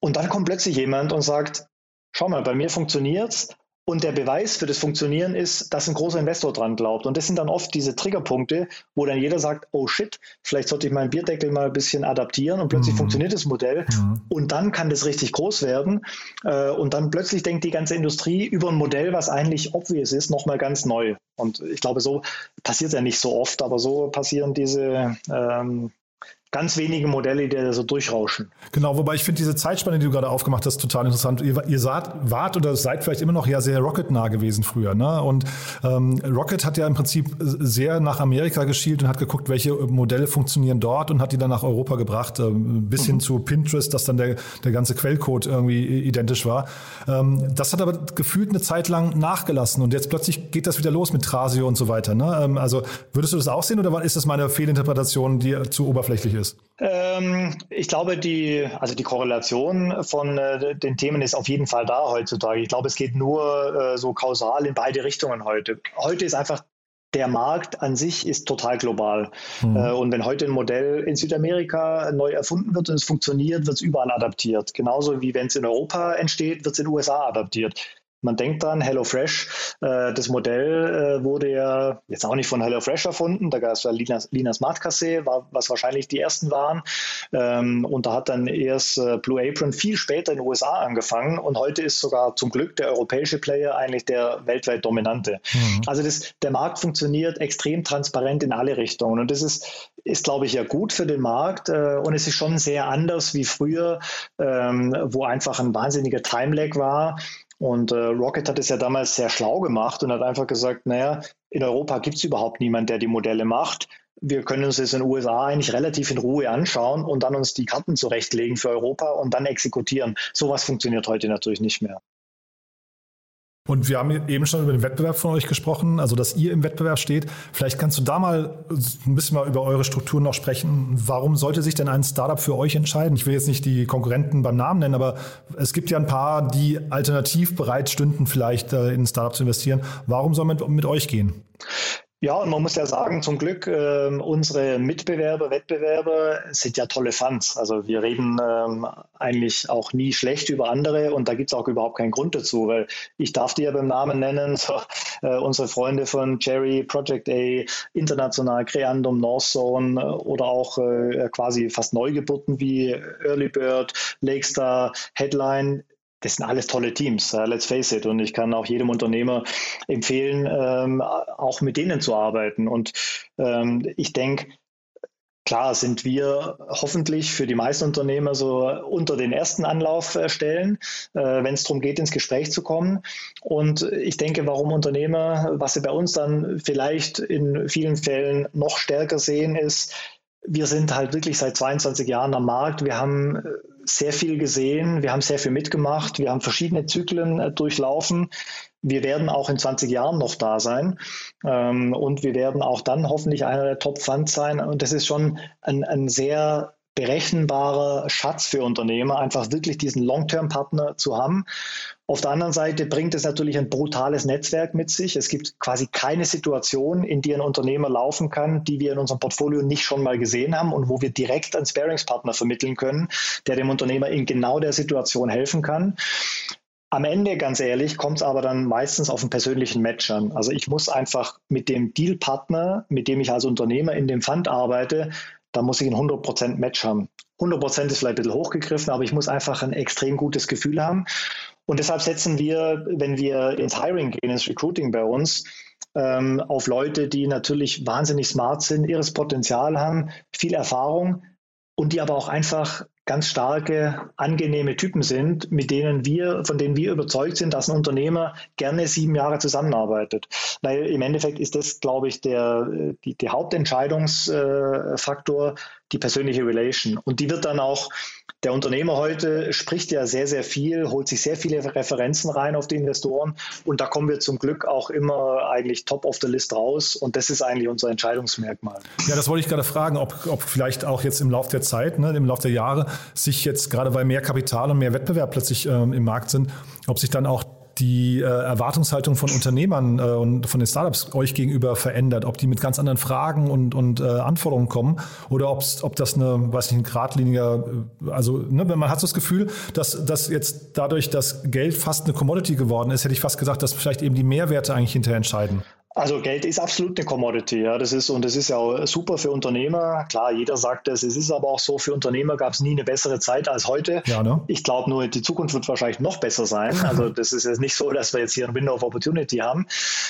Und dann kommt plötzlich jemand und sagt, schau mal, bei mir funktioniert's und der Beweis für das Funktionieren ist, dass ein großer Investor dran glaubt. Und das sind dann oft diese Triggerpunkte, wo dann jeder sagt, oh shit, vielleicht sollte ich meinen Bierdeckel mal ein bisschen adaptieren und plötzlich mhm. funktioniert das Modell. Mhm. Und dann kann das richtig groß werden. Äh, und dann plötzlich denkt die ganze Industrie über ein Modell, was eigentlich obvious ist, nochmal ganz neu. Und ich glaube, so passiert ja nicht so oft, aber so passieren diese ähm, ganz wenige Modelle, die da so durchrauschen. Genau, wobei ich finde diese Zeitspanne, die du gerade aufgemacht hast, total interessant. Ihr, ihr saht, wart oder seid vielleicht immer noch ja sehr Rocket-nah gewesen früher. Ne? Und ähm, Rocket hat ja im Prinzip sehr nach Amerika geschielt und hat geguckt, welche Modelle funktionieren dort und hat die dann nach Europa gebracht, ähm, bis hin mhm. zu Pinterest, dass dann der, der ganze Quellcode irgendwie identisch war. Ähm, das hat aber gefühlt eine Zeit lang nachgelassen und jetzt plötzlich geht das wieder los mit Trasio und so weiter. Ne? Ähm, also würdest du das auch sehen oder ist das meine Fehlinterpretation, die zu oberflächlich ist? Ähm, ich glaube, die, also die Korrelation von äh, den Themen ist auf jeden Fall da heutzutage. Ich glaube, es geht nur äh, so kausal in beide Richtungen heute. Heute ist einfach der Markt an sich ist total global. Mhm. Äh, und wenn heute ein Modell in Südamerika neu erfunden wird und es funktioniert, wird es überall adaptiert. Genauso wie wenn es in Europa entsteht, wird es in den USA adaptiert. Man denkt dann, HelloFresh, äh, das Modell äh, wurde ja jetzt auch nicht von HelloFresh erfunden, da gab es ja Lina, Lina Smart Cassé, war, was wahrscheinlich die ersten waren. Ähm, und da hat dann erst äh, Blue Apron viel später in den USA angefangen und heute ist sogar zum Glück der europäische Player eigentlich der weltweit dominante. Mhm. Also das, der Markt funktioniert extrem transparent in alle Richtungen und das ist, ist glaube ich, ja gut für den Markt äh, und es ist schon sehr anders wie früher, ähm, wo einfach ein wahnsinniger Time-Lag war und äh, Rocket hat es ja damals sehr schlau gemacht und hat einfach gesagt, naja, in Europa gibt es überhaupt niemanden, der die Modelle macht. Wir können uns das in den USA eigentlich relativ in Ruhe anschauen und dann uns die Karten zurechtlegen für Europa und dann exekutieren. Sowas funktioniert heute natürlich nicht mehr. Und wir haben eben schon über den Wettbewerb von euch gesprochen, also dass ihr im Wettbewerb steht. Vielleicht kannst du da mal ein bisschen mal über eure Strukturen noch sprechen. Warum sollte sich denn ein Startup für euch entscheiden? Ich will jetzt nicht die Konkurrenten beim Namen nennen, aber es gibt ja ein paar, die alternativ bereit stünden, vielleicht äh, in ein Startup zu investieren. Warum soll man mit, mit euch gehen? Ja, und man muss ja sagen, zum Glück, äh, unsere Mitbewerber, Wettbewerber sind ja tolle Fans. Also wir reden ähm, eigentlich auch nie schlecht über andere und da gibt es auch überhaupt keinen Grund dazu, weil ich darf die ja beim Namen nennen, so, äh, unsere Freunde von Cherry, Project A, International, Creandum, Northzone äh, oder auch äh, quasi fast Neugeburten wie Early Bird, Lakestar, Headline das sind alles tolle Teams, let's face it. Und ich kann auch jedem Unternehmer empfehlen, ähm, auch mit denen zu arbeiten. Und ähm, ich denke, klar sind wir hoffentlich für die meisten Unternehmer so unter den ersten Anlaufstellen, äh, wenn es darum geht, ins Gespräch zu kommen. Und ich denke, warum Unternehmer, was sie bei uns dann vielleicht in vielen Fällen noch stärker sehen, ist, wir sind halt wirklich seit 22 Jahren am Markt. Wir haben äh, sehr viel gesehen, wir haben sehr viel mitgemacht, wir haben verschiedene Zyklen äh, durchlaufen. Wir werden auch in 20 Jahren noch da sein ähm, und wir werden auch dann hoffentlich einer der Top-Funds sein. Und das ist schon ein, ein sehr berechenbarer Schatz für Unternehmer, einfach wirklich diesen Long-Term-Partner zu haben. Auf der anderen Seite bringt es natürlich ein brutales Netzwerk mit sich. Es gibt quasi keine Situation, in die ein Unternehmer laufen kann, die wir in unserem Portfolio nicht schon mal gesehen haben und wo wir direkt einen Sparingspartner vermitteln können, der dem Unternehmer in genau der Situation helfen kann. Am Ende, ganz ehrlich, kommt es aber dann meistens auf einen persönlichen Match an. Also ich muss einfach mit dem Dealpartner, mit dem ich als Unternehmer in dem Fund arbeite, da muss ich ein 100% Match haben. 100% ist vielleicht ein bisschen hochgegriffen, aber ich muss einfach ein extrem gutes Gefühl haben. Und deshalb setzen wir, wenn wir ins Hiring gehen, ins Recruiting bei uns, ähm, auf Leute, die natürlich wahnsinnig smart sind, ihres Potenzial haben, viel Erfahrung und die aber auch einfach ganz starke, angenehme Typen sind, mit denen wir, von denen wir überzeugt sind, dass ein Unternehmer gerne sieben Jahre zusammenarbeitet. Weil im Endeffekt ist das, glaube ich, der, die, der Hauptentscheidungsfaktor, die persönliche Relation. Und die wird dann auch der Unternehmer heute spricht ja sehr, sehr viel, holt sich sehr viele Referenzen rein auf die Investoren und da kommen wir zum Glück auch immer eigentlich top of the list raus und das ist eigentlich unser Entscheidungsmerkmal. Ja, das wollte ich gerade fragen, ob, ob vielleicht auch jetzt im Laufe der Zeit, ne, im Laufe der Jahre sich jetzt gerade weil mehr Kapital und mehr Wettbewerb plötzlich ähm, im Markt sind, ob sich dann auch die äh, Erwartungshaltung von Unternehmern äh, und von den Startups euch gegenüber verändert, ob die mit ganz anderen Fragen und, und äh, Anforderungen kommen oder ob's, ob das eine, weiß nicht, ein geradliniger, äh, also ne, man hat so das Gefühl, dass, dass jetzt dadurch das Geld fast eine Commodity geworden ist, hätte ich fast gesagt, dass vielleicht eben die Mehrwerte eigentlich hinterher entscheiden. Also Geld ist absolut eine Commodity, ja. Das ist und das ist ja auch super für Unternehmer. Klar, jeder sagt das. Es ist aber auch so, für Unternehmer gab es nie eine bessere Zeit als heute. Ja, ne? Ich glaube nur, die Zukunft wird wahrscheinlich noch besser sein. Also das ist jetzt nicht so, dass wir jetzt hier ein Window of Opportunity haben.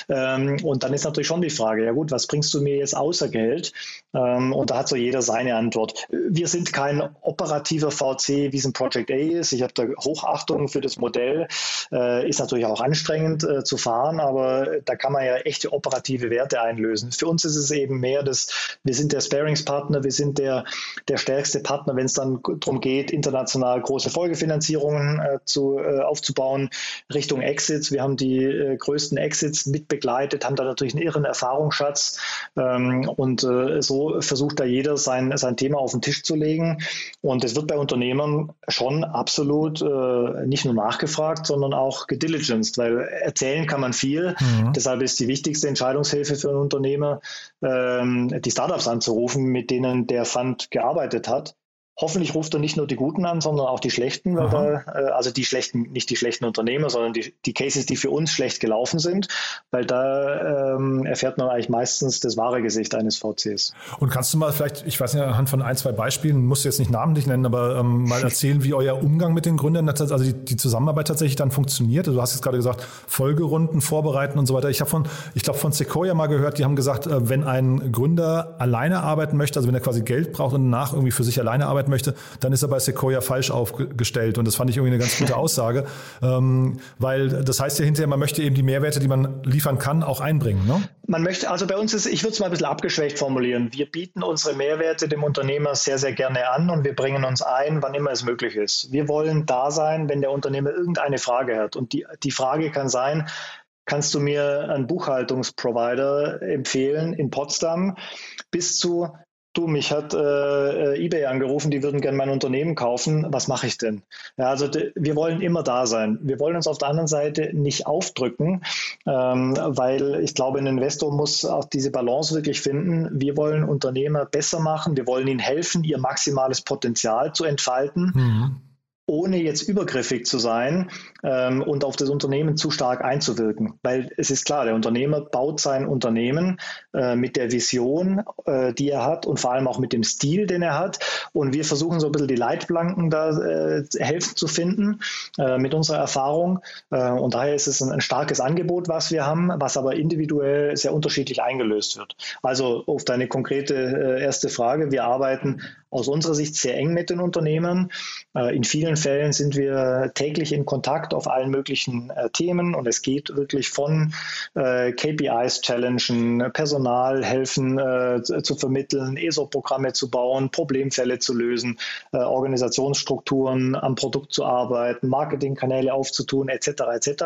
Ähm, und dann ist natürlich schon die Frage, ja gut, was bringst du mir jetzt außer Geld? Ähm, und da hat so jeder seine Antwort. Wir sind kein operativer VC, wie es ein Project A ist. Ich habe da Hochachtung für das Modell. Äh, ist natürlich auch anstrengend äh, zu fahren, aber da kann man ja echte operative Werte einlösen. Für uns ist es eben mehr, dass wir sind der Sparingspartner, wir sind der, der stärkste Partner, wenn es dann darum geht, international große Folgefinanzierungen äh, zu, äh, aufzubauen, Richtung Exits. Wir haben die äh, größten Exits mitbegleitet, haben da natürlich einen irren Erfahrungsschatz ähm, und äh, so versucht da jeder sein, sein Thema auf den Tisch zu legen. Und es wird bei Unternehmern schon absolut äh, nicht nur nachgefragt, sondern auch gediligenced, weil erzählen kann man viel. Mhm. Deshalb ist die wichtigste Entscheidungshilfe für einen Unternehmer, ähm, die Startups anzurufen, mit denen der Fund gearbeitet hat Hoffentlich ruft er nicht nur die Guten an, sondern auch die Schlechten, weil da, äh, also die schlechten, nicht die schlechten Unternehmer, sondern die, die Cases, die für uns schlecht gelaufen sind, weil da ähm, erfährt man eigentlich meistens das wahre Gesicht eines VCs. Und kannst du mal vielleicht, ich weiß nicht, anhand von ein, zwei Beispielen, musst du jetzt nicht namentlich nennen, aber ähm, mal erzählen, wie euer Umgang mit den Gründern, also die, die Zusammenarbeit tatsächlich dann funktioniert? Also du hast jetzt gerade gesagt, Folgerunden vorbereiten und so weiter. Ich habe von, ich glaube von Sequoia mal gehört, die haben gesagt, äh, wenn ein Gründer alleine arbeiten möchte, also wenn er quasi Geld braucht und danach irgendwie für sich alleine arbeiten möchte, dann ist er bei Sequoia falsch aufgestellt. Und das fand ich irgendwie eine ganz gute Aussage, ähm, weil das heißt ja hinterher, man möchte eben die Mehrwerte, die man liefern kann, auch einbringen. Ne? Man möchte, also bei uns ist, ich würde es mal ein bisschen abgeschwächt formulieren. Wir bieten unsere Mehrwerte dem Unternehmer sehr, sehr gerne an und wir bringen uns ein, wann immer es möglich ist. Wir wollen da sein, wenn der Unternehmer irgendeine Frage hat. Und die, die Frage kann sein, kannst du mir einen Buchhaltungsprovider empfehlen in Potsdam bis zu du, mich hat äh, eBay angerufen, die würden gerne mein Unternehmen kaufen, was mache ich denn? Ja, also wir wollen immer da sein. Wir wollen uns auf der anderen Seite nicht aufdrücken, ähm, weil ich glaube, ein Investor muss auch diese Balance wirklich finden. Wir wollen Unternehmer besser machen, wir wollen ihnen helfen, ihr maximales Potenzial zu entfalten. Mhm ohne jetzt übergriffig zu sein ähm, und auf das Unternehmen zu stark einzuwirken. Weil es ist klar, der Unternehmer baut sein Unternehmen äh, mit der Vision, äh, die er hat und vor allem auch mit dem Stil, den er hat. Und wir versuchen so ein bisschen die Leitplanken da äh, helfen zu finden äh, mit unserer Erfahrung. Äh, und daher ist es ein, ein, starkes Angebot, was wir haben, was aber individuell sehr unterschiedlich eingelöst wird. Also auf deine konkrete äh, erste Frage, wir arbeiten aus unserer Sicht sehr eng mit den Unternehmern. in vielen Fällen sind wir täglich in Kontakt auf allen möglichen äh, Themen und es geht wirklich von äh, KPIs challengen, Personal helfen äh, zu vermitteln, ESO-Programme zu bauen, Problemfälle zu lösen, äh, Organisationsstrukturen am Produkt zu arbeiten, Marketingkanäle aufzutun, etc. etc.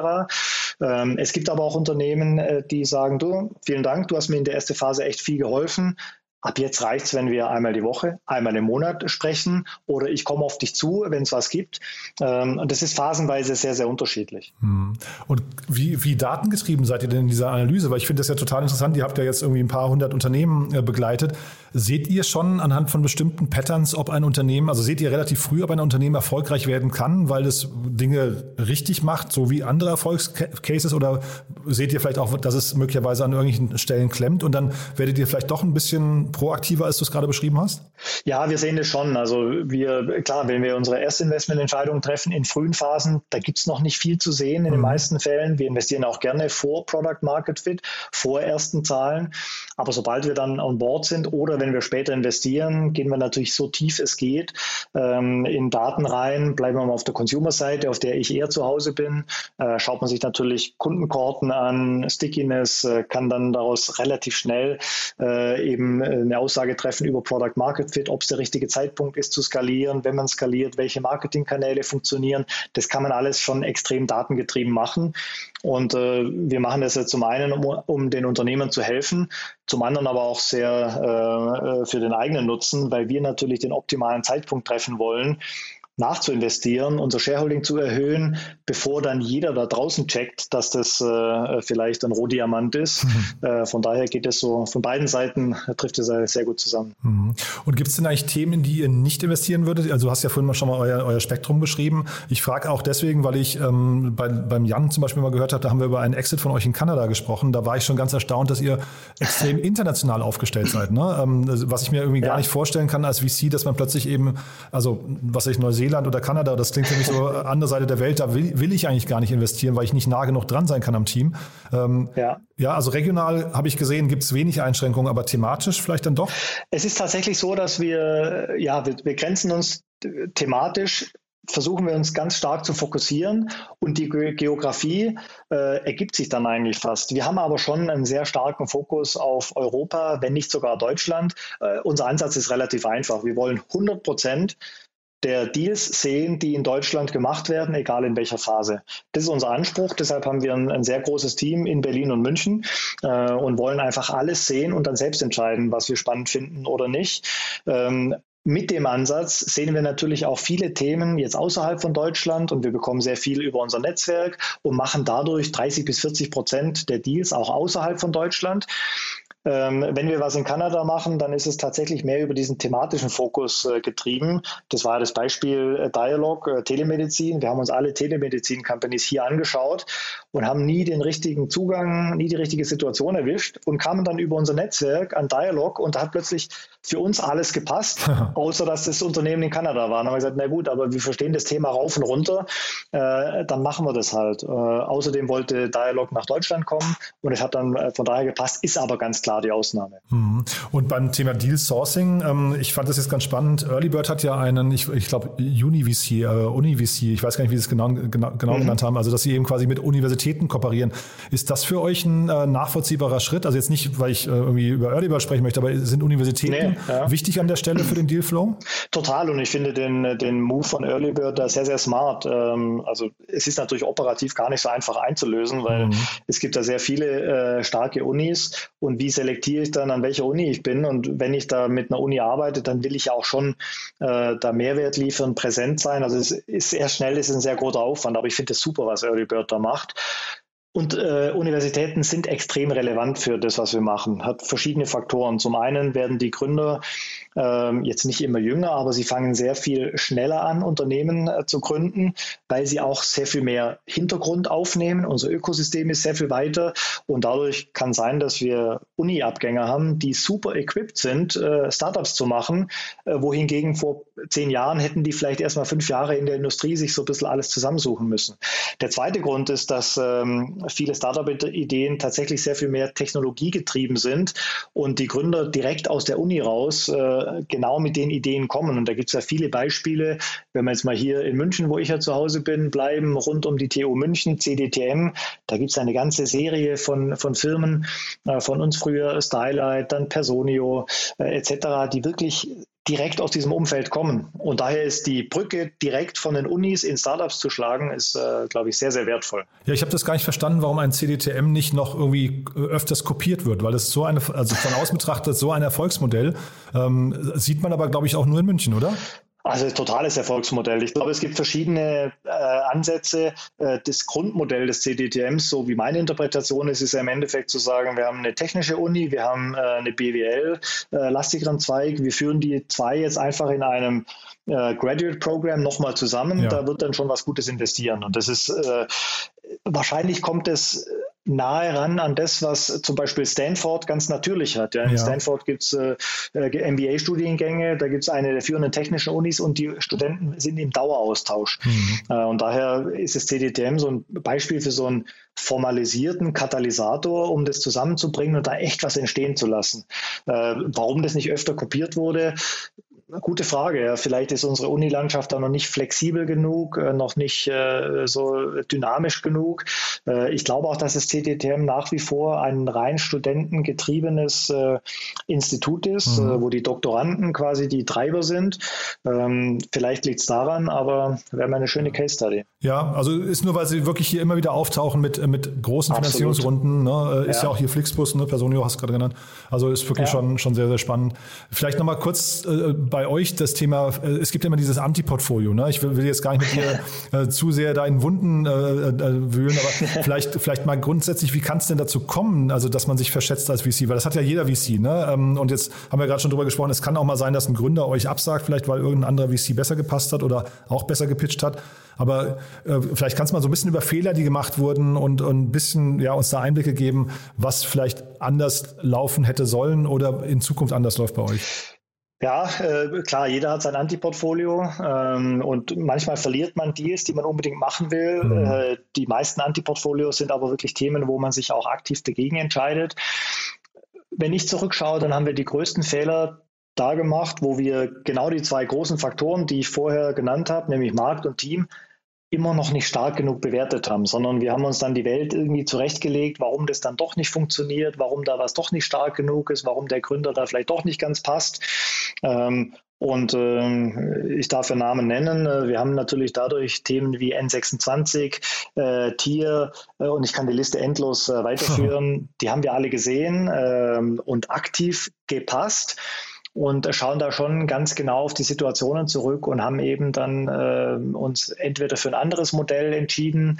Ähm, es gibt aber auch Unternehmen, äh, die sagen, du, vielen Dank, du hast mir in der ersten Phase echt viel geholfen. Ab jetzt reicht es, wenn wir einmal die Woche, einmal im Monat sprechen oder ich komme auf dich zu, wenn es was gibt. Ähm, und das ist phasenweise sehr, sehr unterschiedlich. Hm. Und wie, wie datengetrieben seid ihr denn in dieser Analyse? Weil ich finde das ja total interessant. Ihr habt ja jetzt irgendwie ein paar hundert Unternehmen äh, begleitet. Seht ihr schon anhand von bestimmten Patterns, ob ein Unternehmen, also seht ihr relativ früh, ob ein Unternehmen erfolgreich werden kann, weil es Dinge richtig macht, so wie andere Erfolgscases? Oder seht ihr vielleicht auch, dass es möglicherweise an irgendwelchen Stellen klemmt und dann werdet ihr vielleicht doch ein bisschen proaktiver, als du es gerade beschrieben hast? Ja, wir sehen das schon. Also wir, klar, wenn wir unsere erste Investmententscheidung treffen in frühen Phasen, da gibt es noch nicht viel zu sehen in mhm. den meisten Fällen. Wir investieren auch gerne vor Product Market Fit, vor ersten Zahlen. Aber sobald wir dann on board sind oder wenn wir später investieren, gehen wir natürlich so tief es geht ähm, in Daten rein, bleiben wir mal auf der Consumer-Seite, auf der ich eher zu Hause bin, äh, schaut man sich natürlich Kundenkorten an, Stickiness, äh, kann dann daraus relativ schnell äh, eben äh, eine Aussage treffen über Product Market Fit, ob es der richtige Zeitpunkt ist zu skalieren, wenn man skaliert, welche Marketingkanäle funktionieren. Das kann man alles schon extrem datengetrieben machen. Und äh, wir machen das ja zum einen, um, um den Unternehmen zu helfen, zum anderen aber auch sehr äh, äh für den eigenen Nutzen, weil wir natürlich den optimalen Zeitpunkt treffen wollen, nachzuinvestieren, unser Shareholding zu erhöhen, bevor dann jeder da draußen checkt, dass das äh, vielleicht ein Rohdiamant ist. Mhm. Äh, von daher geht es so, von beiden Seiten trifft es sehr gut zusammen. Mhm. Und gibt es denn eigentlich Themen, in die ihr nicht investieren würdet? Also du hast ja vorhin mal schon mal euer, euer Spektrum beschrieben. Ich frage auch deswegen, weil ich ähm, bei, beim Jan zum Beispiel mal gehört habe, da haben wir über einen Exit von euch in Kanada gesprochen. Da war ich schon ganz erstaunt, dass ihr extrem international aufgestellt seid. Ne? Ähm, was ich mir irgendwie ja. gar nicht vorstellen kann als VC, dass man plötzlich eben, also was ich Neuseeland oder Kanada, das klingt für mich so andere Seite der Welt, da will, will ich eigentlich gar nicht investieren, weil ich nicht nah genug dran sein kann am Team. Ähm, ja. ja, also regional habe ich gesehen, gibt es wenig Einschränkungen, aber thematisch vielleicht dann doch? Es ist tatsächlich so, dass wir, ja, wir, wir grenzen uns thematisch versuchen wir uns ganz stark zu fokussieren und die Geografie äh, ergibt sich dann eigentlich fast. Wir haben aber schon einen sehr starken Fokus auf Europa, wenn nicht sogar Deutschland. Äh, unser Ansatz ist relativ einfach. Wir wollen 100 Prozent der Deals sehen, die in Deutschland gemacht werden, egal in welcher Phase. Das ist unser Anspruch. Deshalb haben wir ein, ein sehr großes Team in Berlin und München äh, und wollen einfach alles sehen und dann selbst entscheiden, was wir spannend finden oder nicht. Ähm, mit dem Ansatz sehen wir natürlich auch viele Themen jetzt außerhalb von Deutschland und wir bekommen sehr viel über unser Netzwerk und machen dadurch 30 bis 40 Prozent der Deals auch außerhalb von Deutschland. Ähm, wenn wir was in Kanada machen, dann ist es tatsächlich mehr über diesen thematischen Fokus äh, getrieben. Das war das Beispiel äh, Dialog, äh, Telemedizin. Wir haben uns alle Telemedizin-Companies hier angeschaut und haben nie den richtigen Zugang, nie die richtige Situation erwischt und kamen dann über unser Netzwerk an Dialog und da hat plötzlich für uns alles gepasst, außer dass das Unternehmen in Kanada war. Dann haben wir gesagt, na gut, aber wir verstehen das Thema rauf und runter, äh, dann machen wir das halt. Äh, außerdem wollte Dialog nach Deutschland kommen und es hat dann äh, von daher gepasst, ist aber ganz klar klar die Ausnahme. Mhm. Und beim Thema Deal Sourcing, ähm, ich fand das jetzt ganz spannend. Earlybird hat ja einen, ich, ich glaube, UniVC, äh, UniVC, ich weiß gar nicht, wie sie es genau, genau, genau mhm. genannt haben, also dass sie eben quasi mit Universitäten kooperieren. Ist das für euch ein äh, nachvollziehbarer Schritt? Also jetzt nicht, weil ich äh, irgendwie über Earlybird sprechen möchte, aber sind Universitäten nee, ja. wichtig an der Stelle für den Dealflow? Total und ich finde den, den Move von Earlybird da sehr, sehr smart. Ähm, also es ist natürlich operativ gar nicht so einfach einzulösen, weil mhm. es gibt da sehr viele äh, starke Unis und wie sehr selektiere ich dann, an welcher Uni ich bin. Und wenn ich da mit einer Uni arbeite, dann will ich auch schon äh, da Mehrwert liefern, präsent sein. Also es ist sehr schnell, ist ein sehr großer Aufwand, aber ich finde es super, was Early Bird da macht. Und äh, Universitäten sind extrem relevant für das, was wir machen. Hat verschiedene Faktoren. Zum einen werden die Gründer ähm, jetzt nicht immer jünger, aber sie fangen sehr viel schneller an, Unternehmen äh, zu gründen, weil sie auch sehr viel mehr Hintergrund aufnehmen. Unser Ökosystem ist sehr viel weiter und dadurch kann sein, dass wir Uni-Abgänger haben, die super equipped sind, äh, Startups zu machen, äh, wohingegen vor zehn Jahren hätten die vielleicht erst mal fünf Jahre in der Industrie sich so ein bisschen alles zusammensuchen müssen. Der zweite Grund ist, dass ähm, viele Startup-Ideen tatsächlich sehr viel mehr technologiegetrieben sind und die Gründer direkt aus der Uni raus genau mit den Ideen kommen. Und da gibt es ja viele Beispiele. Wenn wir jetzt mal hier in München, wo ich ja zu Hause bin, bleiben, rund um die TU München, CDTM, da gibt es eine ganze Serie von, von Firmen, äh, von uns früher Stylight, dann Personio äh, etc., die wirklich direkt aus diesem Umfeld kommen. Und daher ist die Brücke direkt von den Unis in Startups zu schlagen, ist, äh, glaube ich, sehr, sehr wertvoll. Ja, ich habe das gar nicht verstanden, warum ein CDTM nicht noch irgendwie äh, öfters kopiert wird, weil das so eine, also von außen betrachtet so ein Erfolgsmodell. Ähm, sieht man aber, glaube ich, auch nur in München, oder? Also totales Erfolgsmodell. Ich glaube, es gibt verschiedene äh, Ansätze. Äh, das Grundmodell des CDTMs, so wie meine Interpretation ist, ist ja im Endeffekt zu sagen, wir haben eine technische Uni, wir haben äh, eine BWL-lastigeren äh, Zweig, wir führen die zwei jetzt einfach in einem äh, Graduate Program nochmal zusammen. Ja. Da wird dann schon was Gutes investieren. Und das ist äh, wahrscheinlich kommt es nahe ran an das, was zum Beispiel Stanford ganz natürlich hat. Ja. In ja. Stanford gibt es äh, äh MBA-Studiengänge, da gibt es eine der führenden technischen Unis und die Studenten sind im Daueraustausch. Mhm. Äh, und daher ist das CDTM so ein Beispiel für so einen formalisierten Katalysator, um das zusammenzubringen und da echt was entstehen zu lassen. Äh, warum das nicht öfter kopiert wurde, Gute Frage. Ja. Vielleicht ist unsere Unilandschaft da noch nicht flexibel genug, äh, noch nicht äh, so dynamisch genug. Äh, ich glaube auch, dass das CTTM nach wie vor ein rein studentengetriebenes äh, Institut ist, mhm. Äh, wo die Doktoranden quasi die Treiber sind. Ähm, vielleicht liegt es daran, aber wäre mal eine schöne Case Study. Ja, also ist nur, weil sie wirklich hier immer wieder auftauchen mit, mit großen Absolut. Finanzierungsrunden. Ne? Ist ja. ja. auch hier Flixbus, ne? Personio hast du gerade genannt. Also ist wirklich ja. schon, schon sehr, sehr spannend. Vielleicht nochmal kurz bei euch das Thema, äh, es gibt ja immer dieses Anti-Portfolio. Ne? Ich will, will, jetzt gar nicht mit dir äh, zu sehr da in Wunden äh, äh, wühlen, aber vielleicht, vielleicht mal grundsätzlich, wie kann es denn dazu kommen, also dass man sich verschätzt als VC? Weil das hat ja jeder VC. Ne? Ähm, und jetzt haben wir gerade schon drüber gesprochen, es kann auch mal sein, dass ein Gründer euch absagt, vielleicht weil irgendein anderer VC besser gepasst hat oder auch besser gepitcht hat. Aber äh, vielleicht kannst du mal so ein bisschen über Fehler, die gemacht wurden und, und ein bisschen ja, uns da Einblicke geben, was vielleicht anders laufen hätte sollen oder in Zukunft anders läuft bei euch. Ja, äh, klar, jeder hat sein Antiportfolio ähm, und manchmal verliert man Deals, die man unbedingt machen will. Mhm. Äh, die meisten Antiportfolios sind aber wirklich Themen, wo man sich auch aktiv dagegen entscheidet. Wenn ich zurückschaue, dann haben wir die größten Fehler da gemacht, wo wir genau die zwei großen Faktoren, die ich vorher genannt habe, nämlich Markt und Team, immer noch nicht stark genug bewertet haben, sondern wir haben uns dann die Welt irgendwie zurechtgelegt, warum das dann doch nicht funktioniert, warum da was doch nicht stark genug ist, warum der Gründer da vielleicht doch nicht ganz passt. Ähm, und äh, ich darf ja Namen nennen. Wir haben natürlich dadurch Themen wie N26, äh, Tier äh, und ich kann die Liste endlos äh, weiterführen. Die haben wir alle gesehen ähm, und aktiv gepasst und schauen da schon ganz genau auf die Situationen zurück und haben eben dann äh, uns entweder für ein anderes Modell entschieden,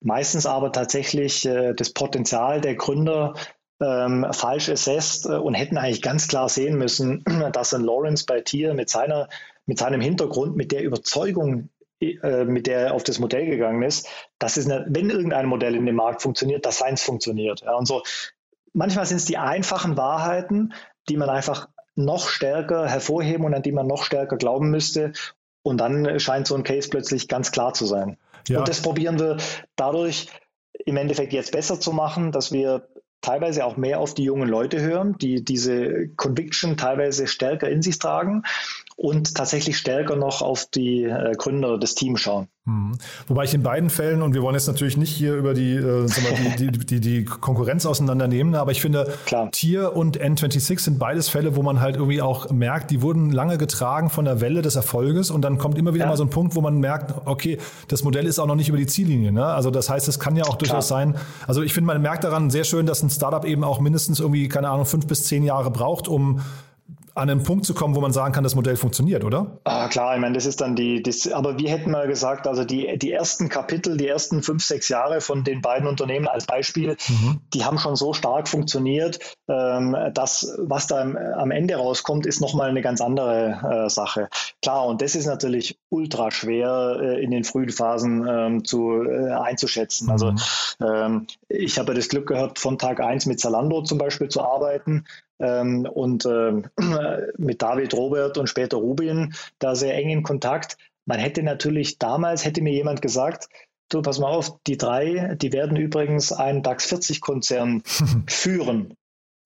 meistens aber tatsächlich äh, das Potenzial der Gründer ähm, falsch assessed äh, und hätten eigentlich ganz klar sehen müssen, dass ein Lawrence bei Tier mit seiner mit seinem Hintergrund, mit der Überzeugung, äh, mit der er auf das Modell gegangen ist, dass es, wenn irgendein Modell in dem Markt funktioniert, dass seins funktioniert. Ja, und so manchmal sind es die einfachen Wahrheiten, die man einfach noch stärker hervorheben und an die man noch stärker glauben müsste. Und dann scheint so ein Case plötzlich ganz klar zu sein. Ja. Und das probieren wir dadurch im Endeffekt jetzt besser zu machen, dass wir teilweise auch mehr auf die jungen Leute hören, die diese Conviction teilweise stärker in sich tragen und tatsächlich stärker noch auf die äh, Gründer des Teams schauen. Mhm. Wobei ich in beiden Fällen, und wir wollen jetzt natürlich nicht hier über die, äh, die, die, die, die, Konkurrenz auseinandernehmen, aber ich finde, Klar. Tier und N26 sind beides Fälle, wo man halt irgendwie auch merkt, die wurden lange getragen von der Welle des Erfolges und dann kommt immer wieder ja. mal so ein Punkt, wo man merkt, okay, das Modell ist auch noch nicht über die Ziellinie. Ne? Also das heißt, es kann ja auch durchaus Klar. sein, also ich finde, man merkt daran sehr schön, dass ein Startup eben auch mindestens irgendwie, keine Ahnung, fünf bis zehn Jahre braucht, um an einen Punkt zu kommen, wo man sagen kann, das Modell funktioniert, oder? Ah, klar, ich meine, das ist dann die, das, aber wir hätten mal gesagt, also die, die ersten Kapitel, die ersten fünf, sechs Jahre von den beiden Unternehmen als Beispiel, mhm. die haben schon so stark funktioniert, ähm, dass was da am Ende rauskommt, ist nochmal eine ganz andere äh, Sache. Klar, und das ist natürlich ultra schwer äh, in den frühen Phasen ähm, zu, äh, einzuschätzen. Also, mhm. Also ähm, ich habe das Glück gehabt, von Tag eins mit Zalando zum Beispiel zu arbeiten ähm, und ähm, mit David, Robert und später Rubin da sehr eng in Kontakt. Man hätte natürlich damals, hätte mir jemand gesagt, du, pass mal auf, die drei, die werden übrigens einen DAX 40 Konzern führen.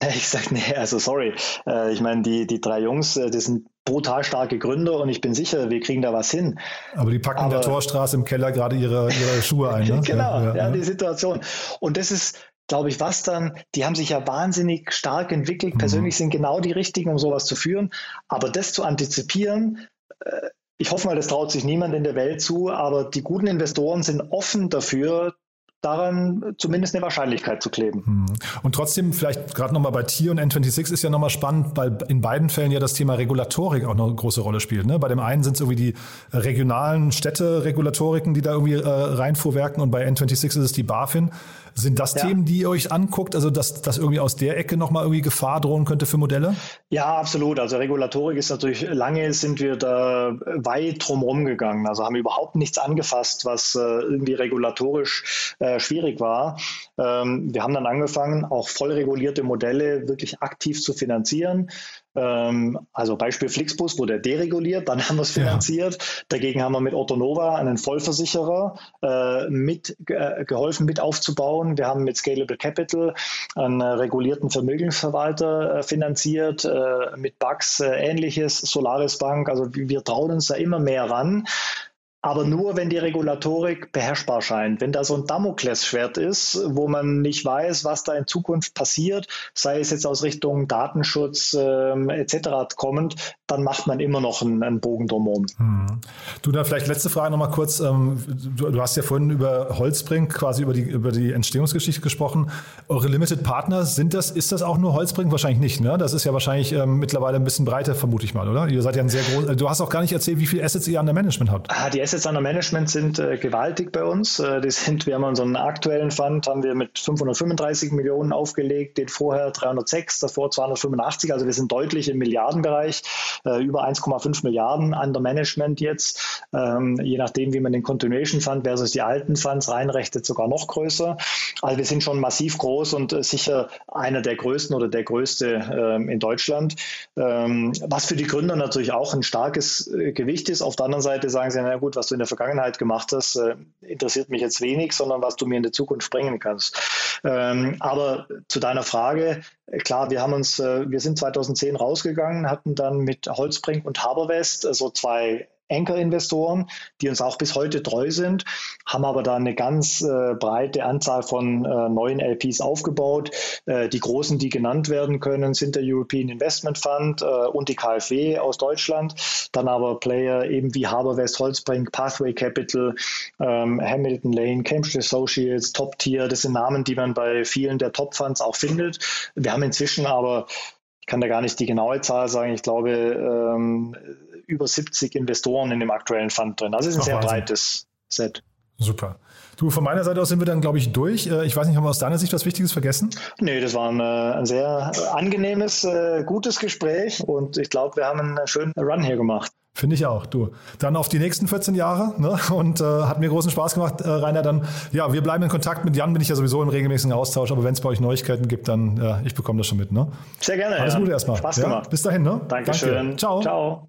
Ich sage, nee, also sorry. Äh, ich meine, die, die drei Jungs, äh, das sind brutal starke Gründer und ich bin sicher, wir kriegen da was hin. Aber die packen Aber, in der Torstraße im Keller gerade ihre, ihre Schuhe ein. Ne? genau, ja, ja, ja, die Situation. Und das ist, glaube ich, was dann, die haben sich ja wahnsinnig stark entwickelt, mhm. persönlich sind genau die richtigen, um sowas zu führen. Aber das zu antizipieren, äh, ich hoffe mal, das traut sich niemand in der Welt zu, aber die guten Investoren sind offen dafür, daran zumindest eine Wahrscheinlichkeit zu kleben. Mhm. Und trotzdem, vielleicht gerade nochmal bei Tier und N26 ist ja nochmal spannend, weil in beiden Fällen ja das Thema Regulatorik auch noch eine große Rolle spielt. Ne? Bei dem einen sind es irgendwie die regionalen Städte-Regulatoriken, die da irgendwie äh, reinfuhrwerken und bei N26 ist es die BaFin. Sind das ja. Themen, die ihr euch anguckt, also dass, dass irgendwie aus der Ecke nochmal irgendwie Gefahr drohen könnte für Modelle? Ja, absolut. Also Regulatorik ist natürlich, lange sind wir da weit drumherum gegangen. Also haben überhaupt nichts angefasst, was äh, irgendwie regulatorisch äh, schwierig war. Ähm, wir haben dann angefangen, auch voll regulierte Modelle wirklich aktiv zu finanzieren. Ähm, also Beispiel Flixbus wurde dereguliert, dann haben wir es finanziert. Ja. Dagegen haben wir mit Otto Nova einen Vollversicherer äh, mit äh, geholfen, mit aufzubauen. Wir haben mit Scalable Capital einen äh, regulierten Vermögensverwalter äh, finanziert, äh, mit Bugs äh, ähnliches, Solaris Bank. Also wir trauen uns da immer mehr ran. Aber nur, wenn die Regulatorik beherrschbar scheint. Wenn da so ein Damoklesschwert ist, wo man nicht weiß, was da in Zukunft passiert, sei es jetzt aus Richtung Datenschutz ähm, etc. kommend, dann macht man immer noch einen, einen Bogen drumherum. Hm. Du, dann vielleicht letzte Frage nochmal kurz. Ähm, du, du, hast ja vorhin über Holzbrink, quasi über die, über die Entstehungsgeschichte gesprochen. Eure Limited Partners, sind das, ist das auch nur Holzbrink? Wahrscheinlich nicht, ne? Das ist ja wahrscheinlich ähm, mittlerweile ein bisschen breiter, vermute ich mal, oder? Ihr seid ja ein sehr groß. Du hast auch gar nicht erzählt, wie viele Assets ihr an der Management habt. Ah, die Assets under Management sind äh, gewaltig bei uns. Äh, die sind, wir haben unseren aktuellen Fund, haben wir mit 535 Millionen aufgelegt, den vorher 306, davor 285. Also wir sind deutlich im Milliardenbereich, äh, über 1,5 Milliarden under Management jetzt. Ähm, je nachdem, wie man den Continuation Fund versus die alten Funds reinrechnet, sogar noch größer. Also wir sind schon massiv groß und äh, sicher einer der größten oder der größte ähm, in Deutschland. Ähm, was für die Gründer natürlich auch ein starkes äh, Gewicht ist. Auf der anderen Seite sagen sie, na gut, was du in der Vergangenheit gemacht hast, äh, interessiert mich jetzt wenig, sondern was du mir in der Zukunft bringen kannst. Ähm, aber zu deiner Frage, äh, klar, wir haben uns, äh, wir sind 2010 rausgegangen, hatten dann mit Holzbrink und Haberwest so also zwei Anchor-Investoren, die uns auch bis heute treu sind, haben aber da eine ganz äh, breite Anzahl von äh, neuen LPs aufgebaut. Äh, die großen, die genannt werden können, sind der European Investment Fund äh, und die KfW aus Deutschland. Dann aber Player eben wie Haberwest, Holzbrink, Pathway Capital, ähm, Hamilton Lane, Cambridge Associates, Top Tier. Das sind Namen, die man bei vielen der Top Funds auch findet. Wir haben inzwischen aber ich kann da gar nicht die genaue Zahl sagen. Ich glaube, ähm, über 70 Investoren in dem aktuellen Fund drin. Also es ist ein sehr Wahnsinn. breites Set. Super. Du, von meiner Seite aus sind wir dann, glaube ich, durch. Äh, ich weiß nicht, haben wir aus deiner Sicht was Wichtiges vergessen? Nee, das war ein, äh, ein sehr angenehmes, äh, gutes Gespräch und ich glaube, wir haben einen schönen Run hier gemacht. Finde ich auch, du. Dann auf die nächsten 14 Jahre ne? und äh, hat mir großen Spaß gemacht, äh, Rainer. Dann, ja, wir bleiben in Kontakt. Mit Jan bin ich ja sowieso im regelmäßigen Austausch, aber wenn es bei euch Neuigkeiten gibt, dann, ja, ich bekomme das schon mit. Ne? Sehr gerne. Alles ja. Gute erstmal. Spaß gemacht. Ja? Bis dahin, ne? Dankeschön. Danke. Ciao. Ciao.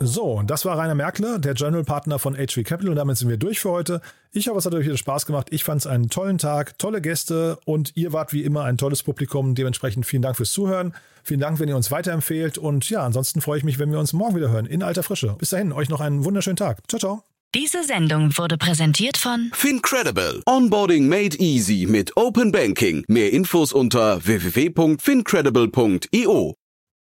So, das war Rainer Merkle, der General Partner von HV Capital und damit sind wir durch für heute. Ich hoffe, es hat euch wieder Spaß gemacht. Ich fand es einen tollen Tag, tolle Gäste und ihr wart wie immer ein tolles Publikum. Dementsprechend vielen Dank fürs Zuhören. Vielen Dank, wenn ihr uns weiterempfehlt und ja, ansonsten freue ich mich, wenn wir uns morgen wieder hören in alter Frische. Bis dahin, euch noch einen wunderschönen Tag. Ciao, ciao. Diese Sendung wurde präsentiert von Fincredible. Onboarding made easy mit Open Banking. Mehr Infos unter www.fincredible.io.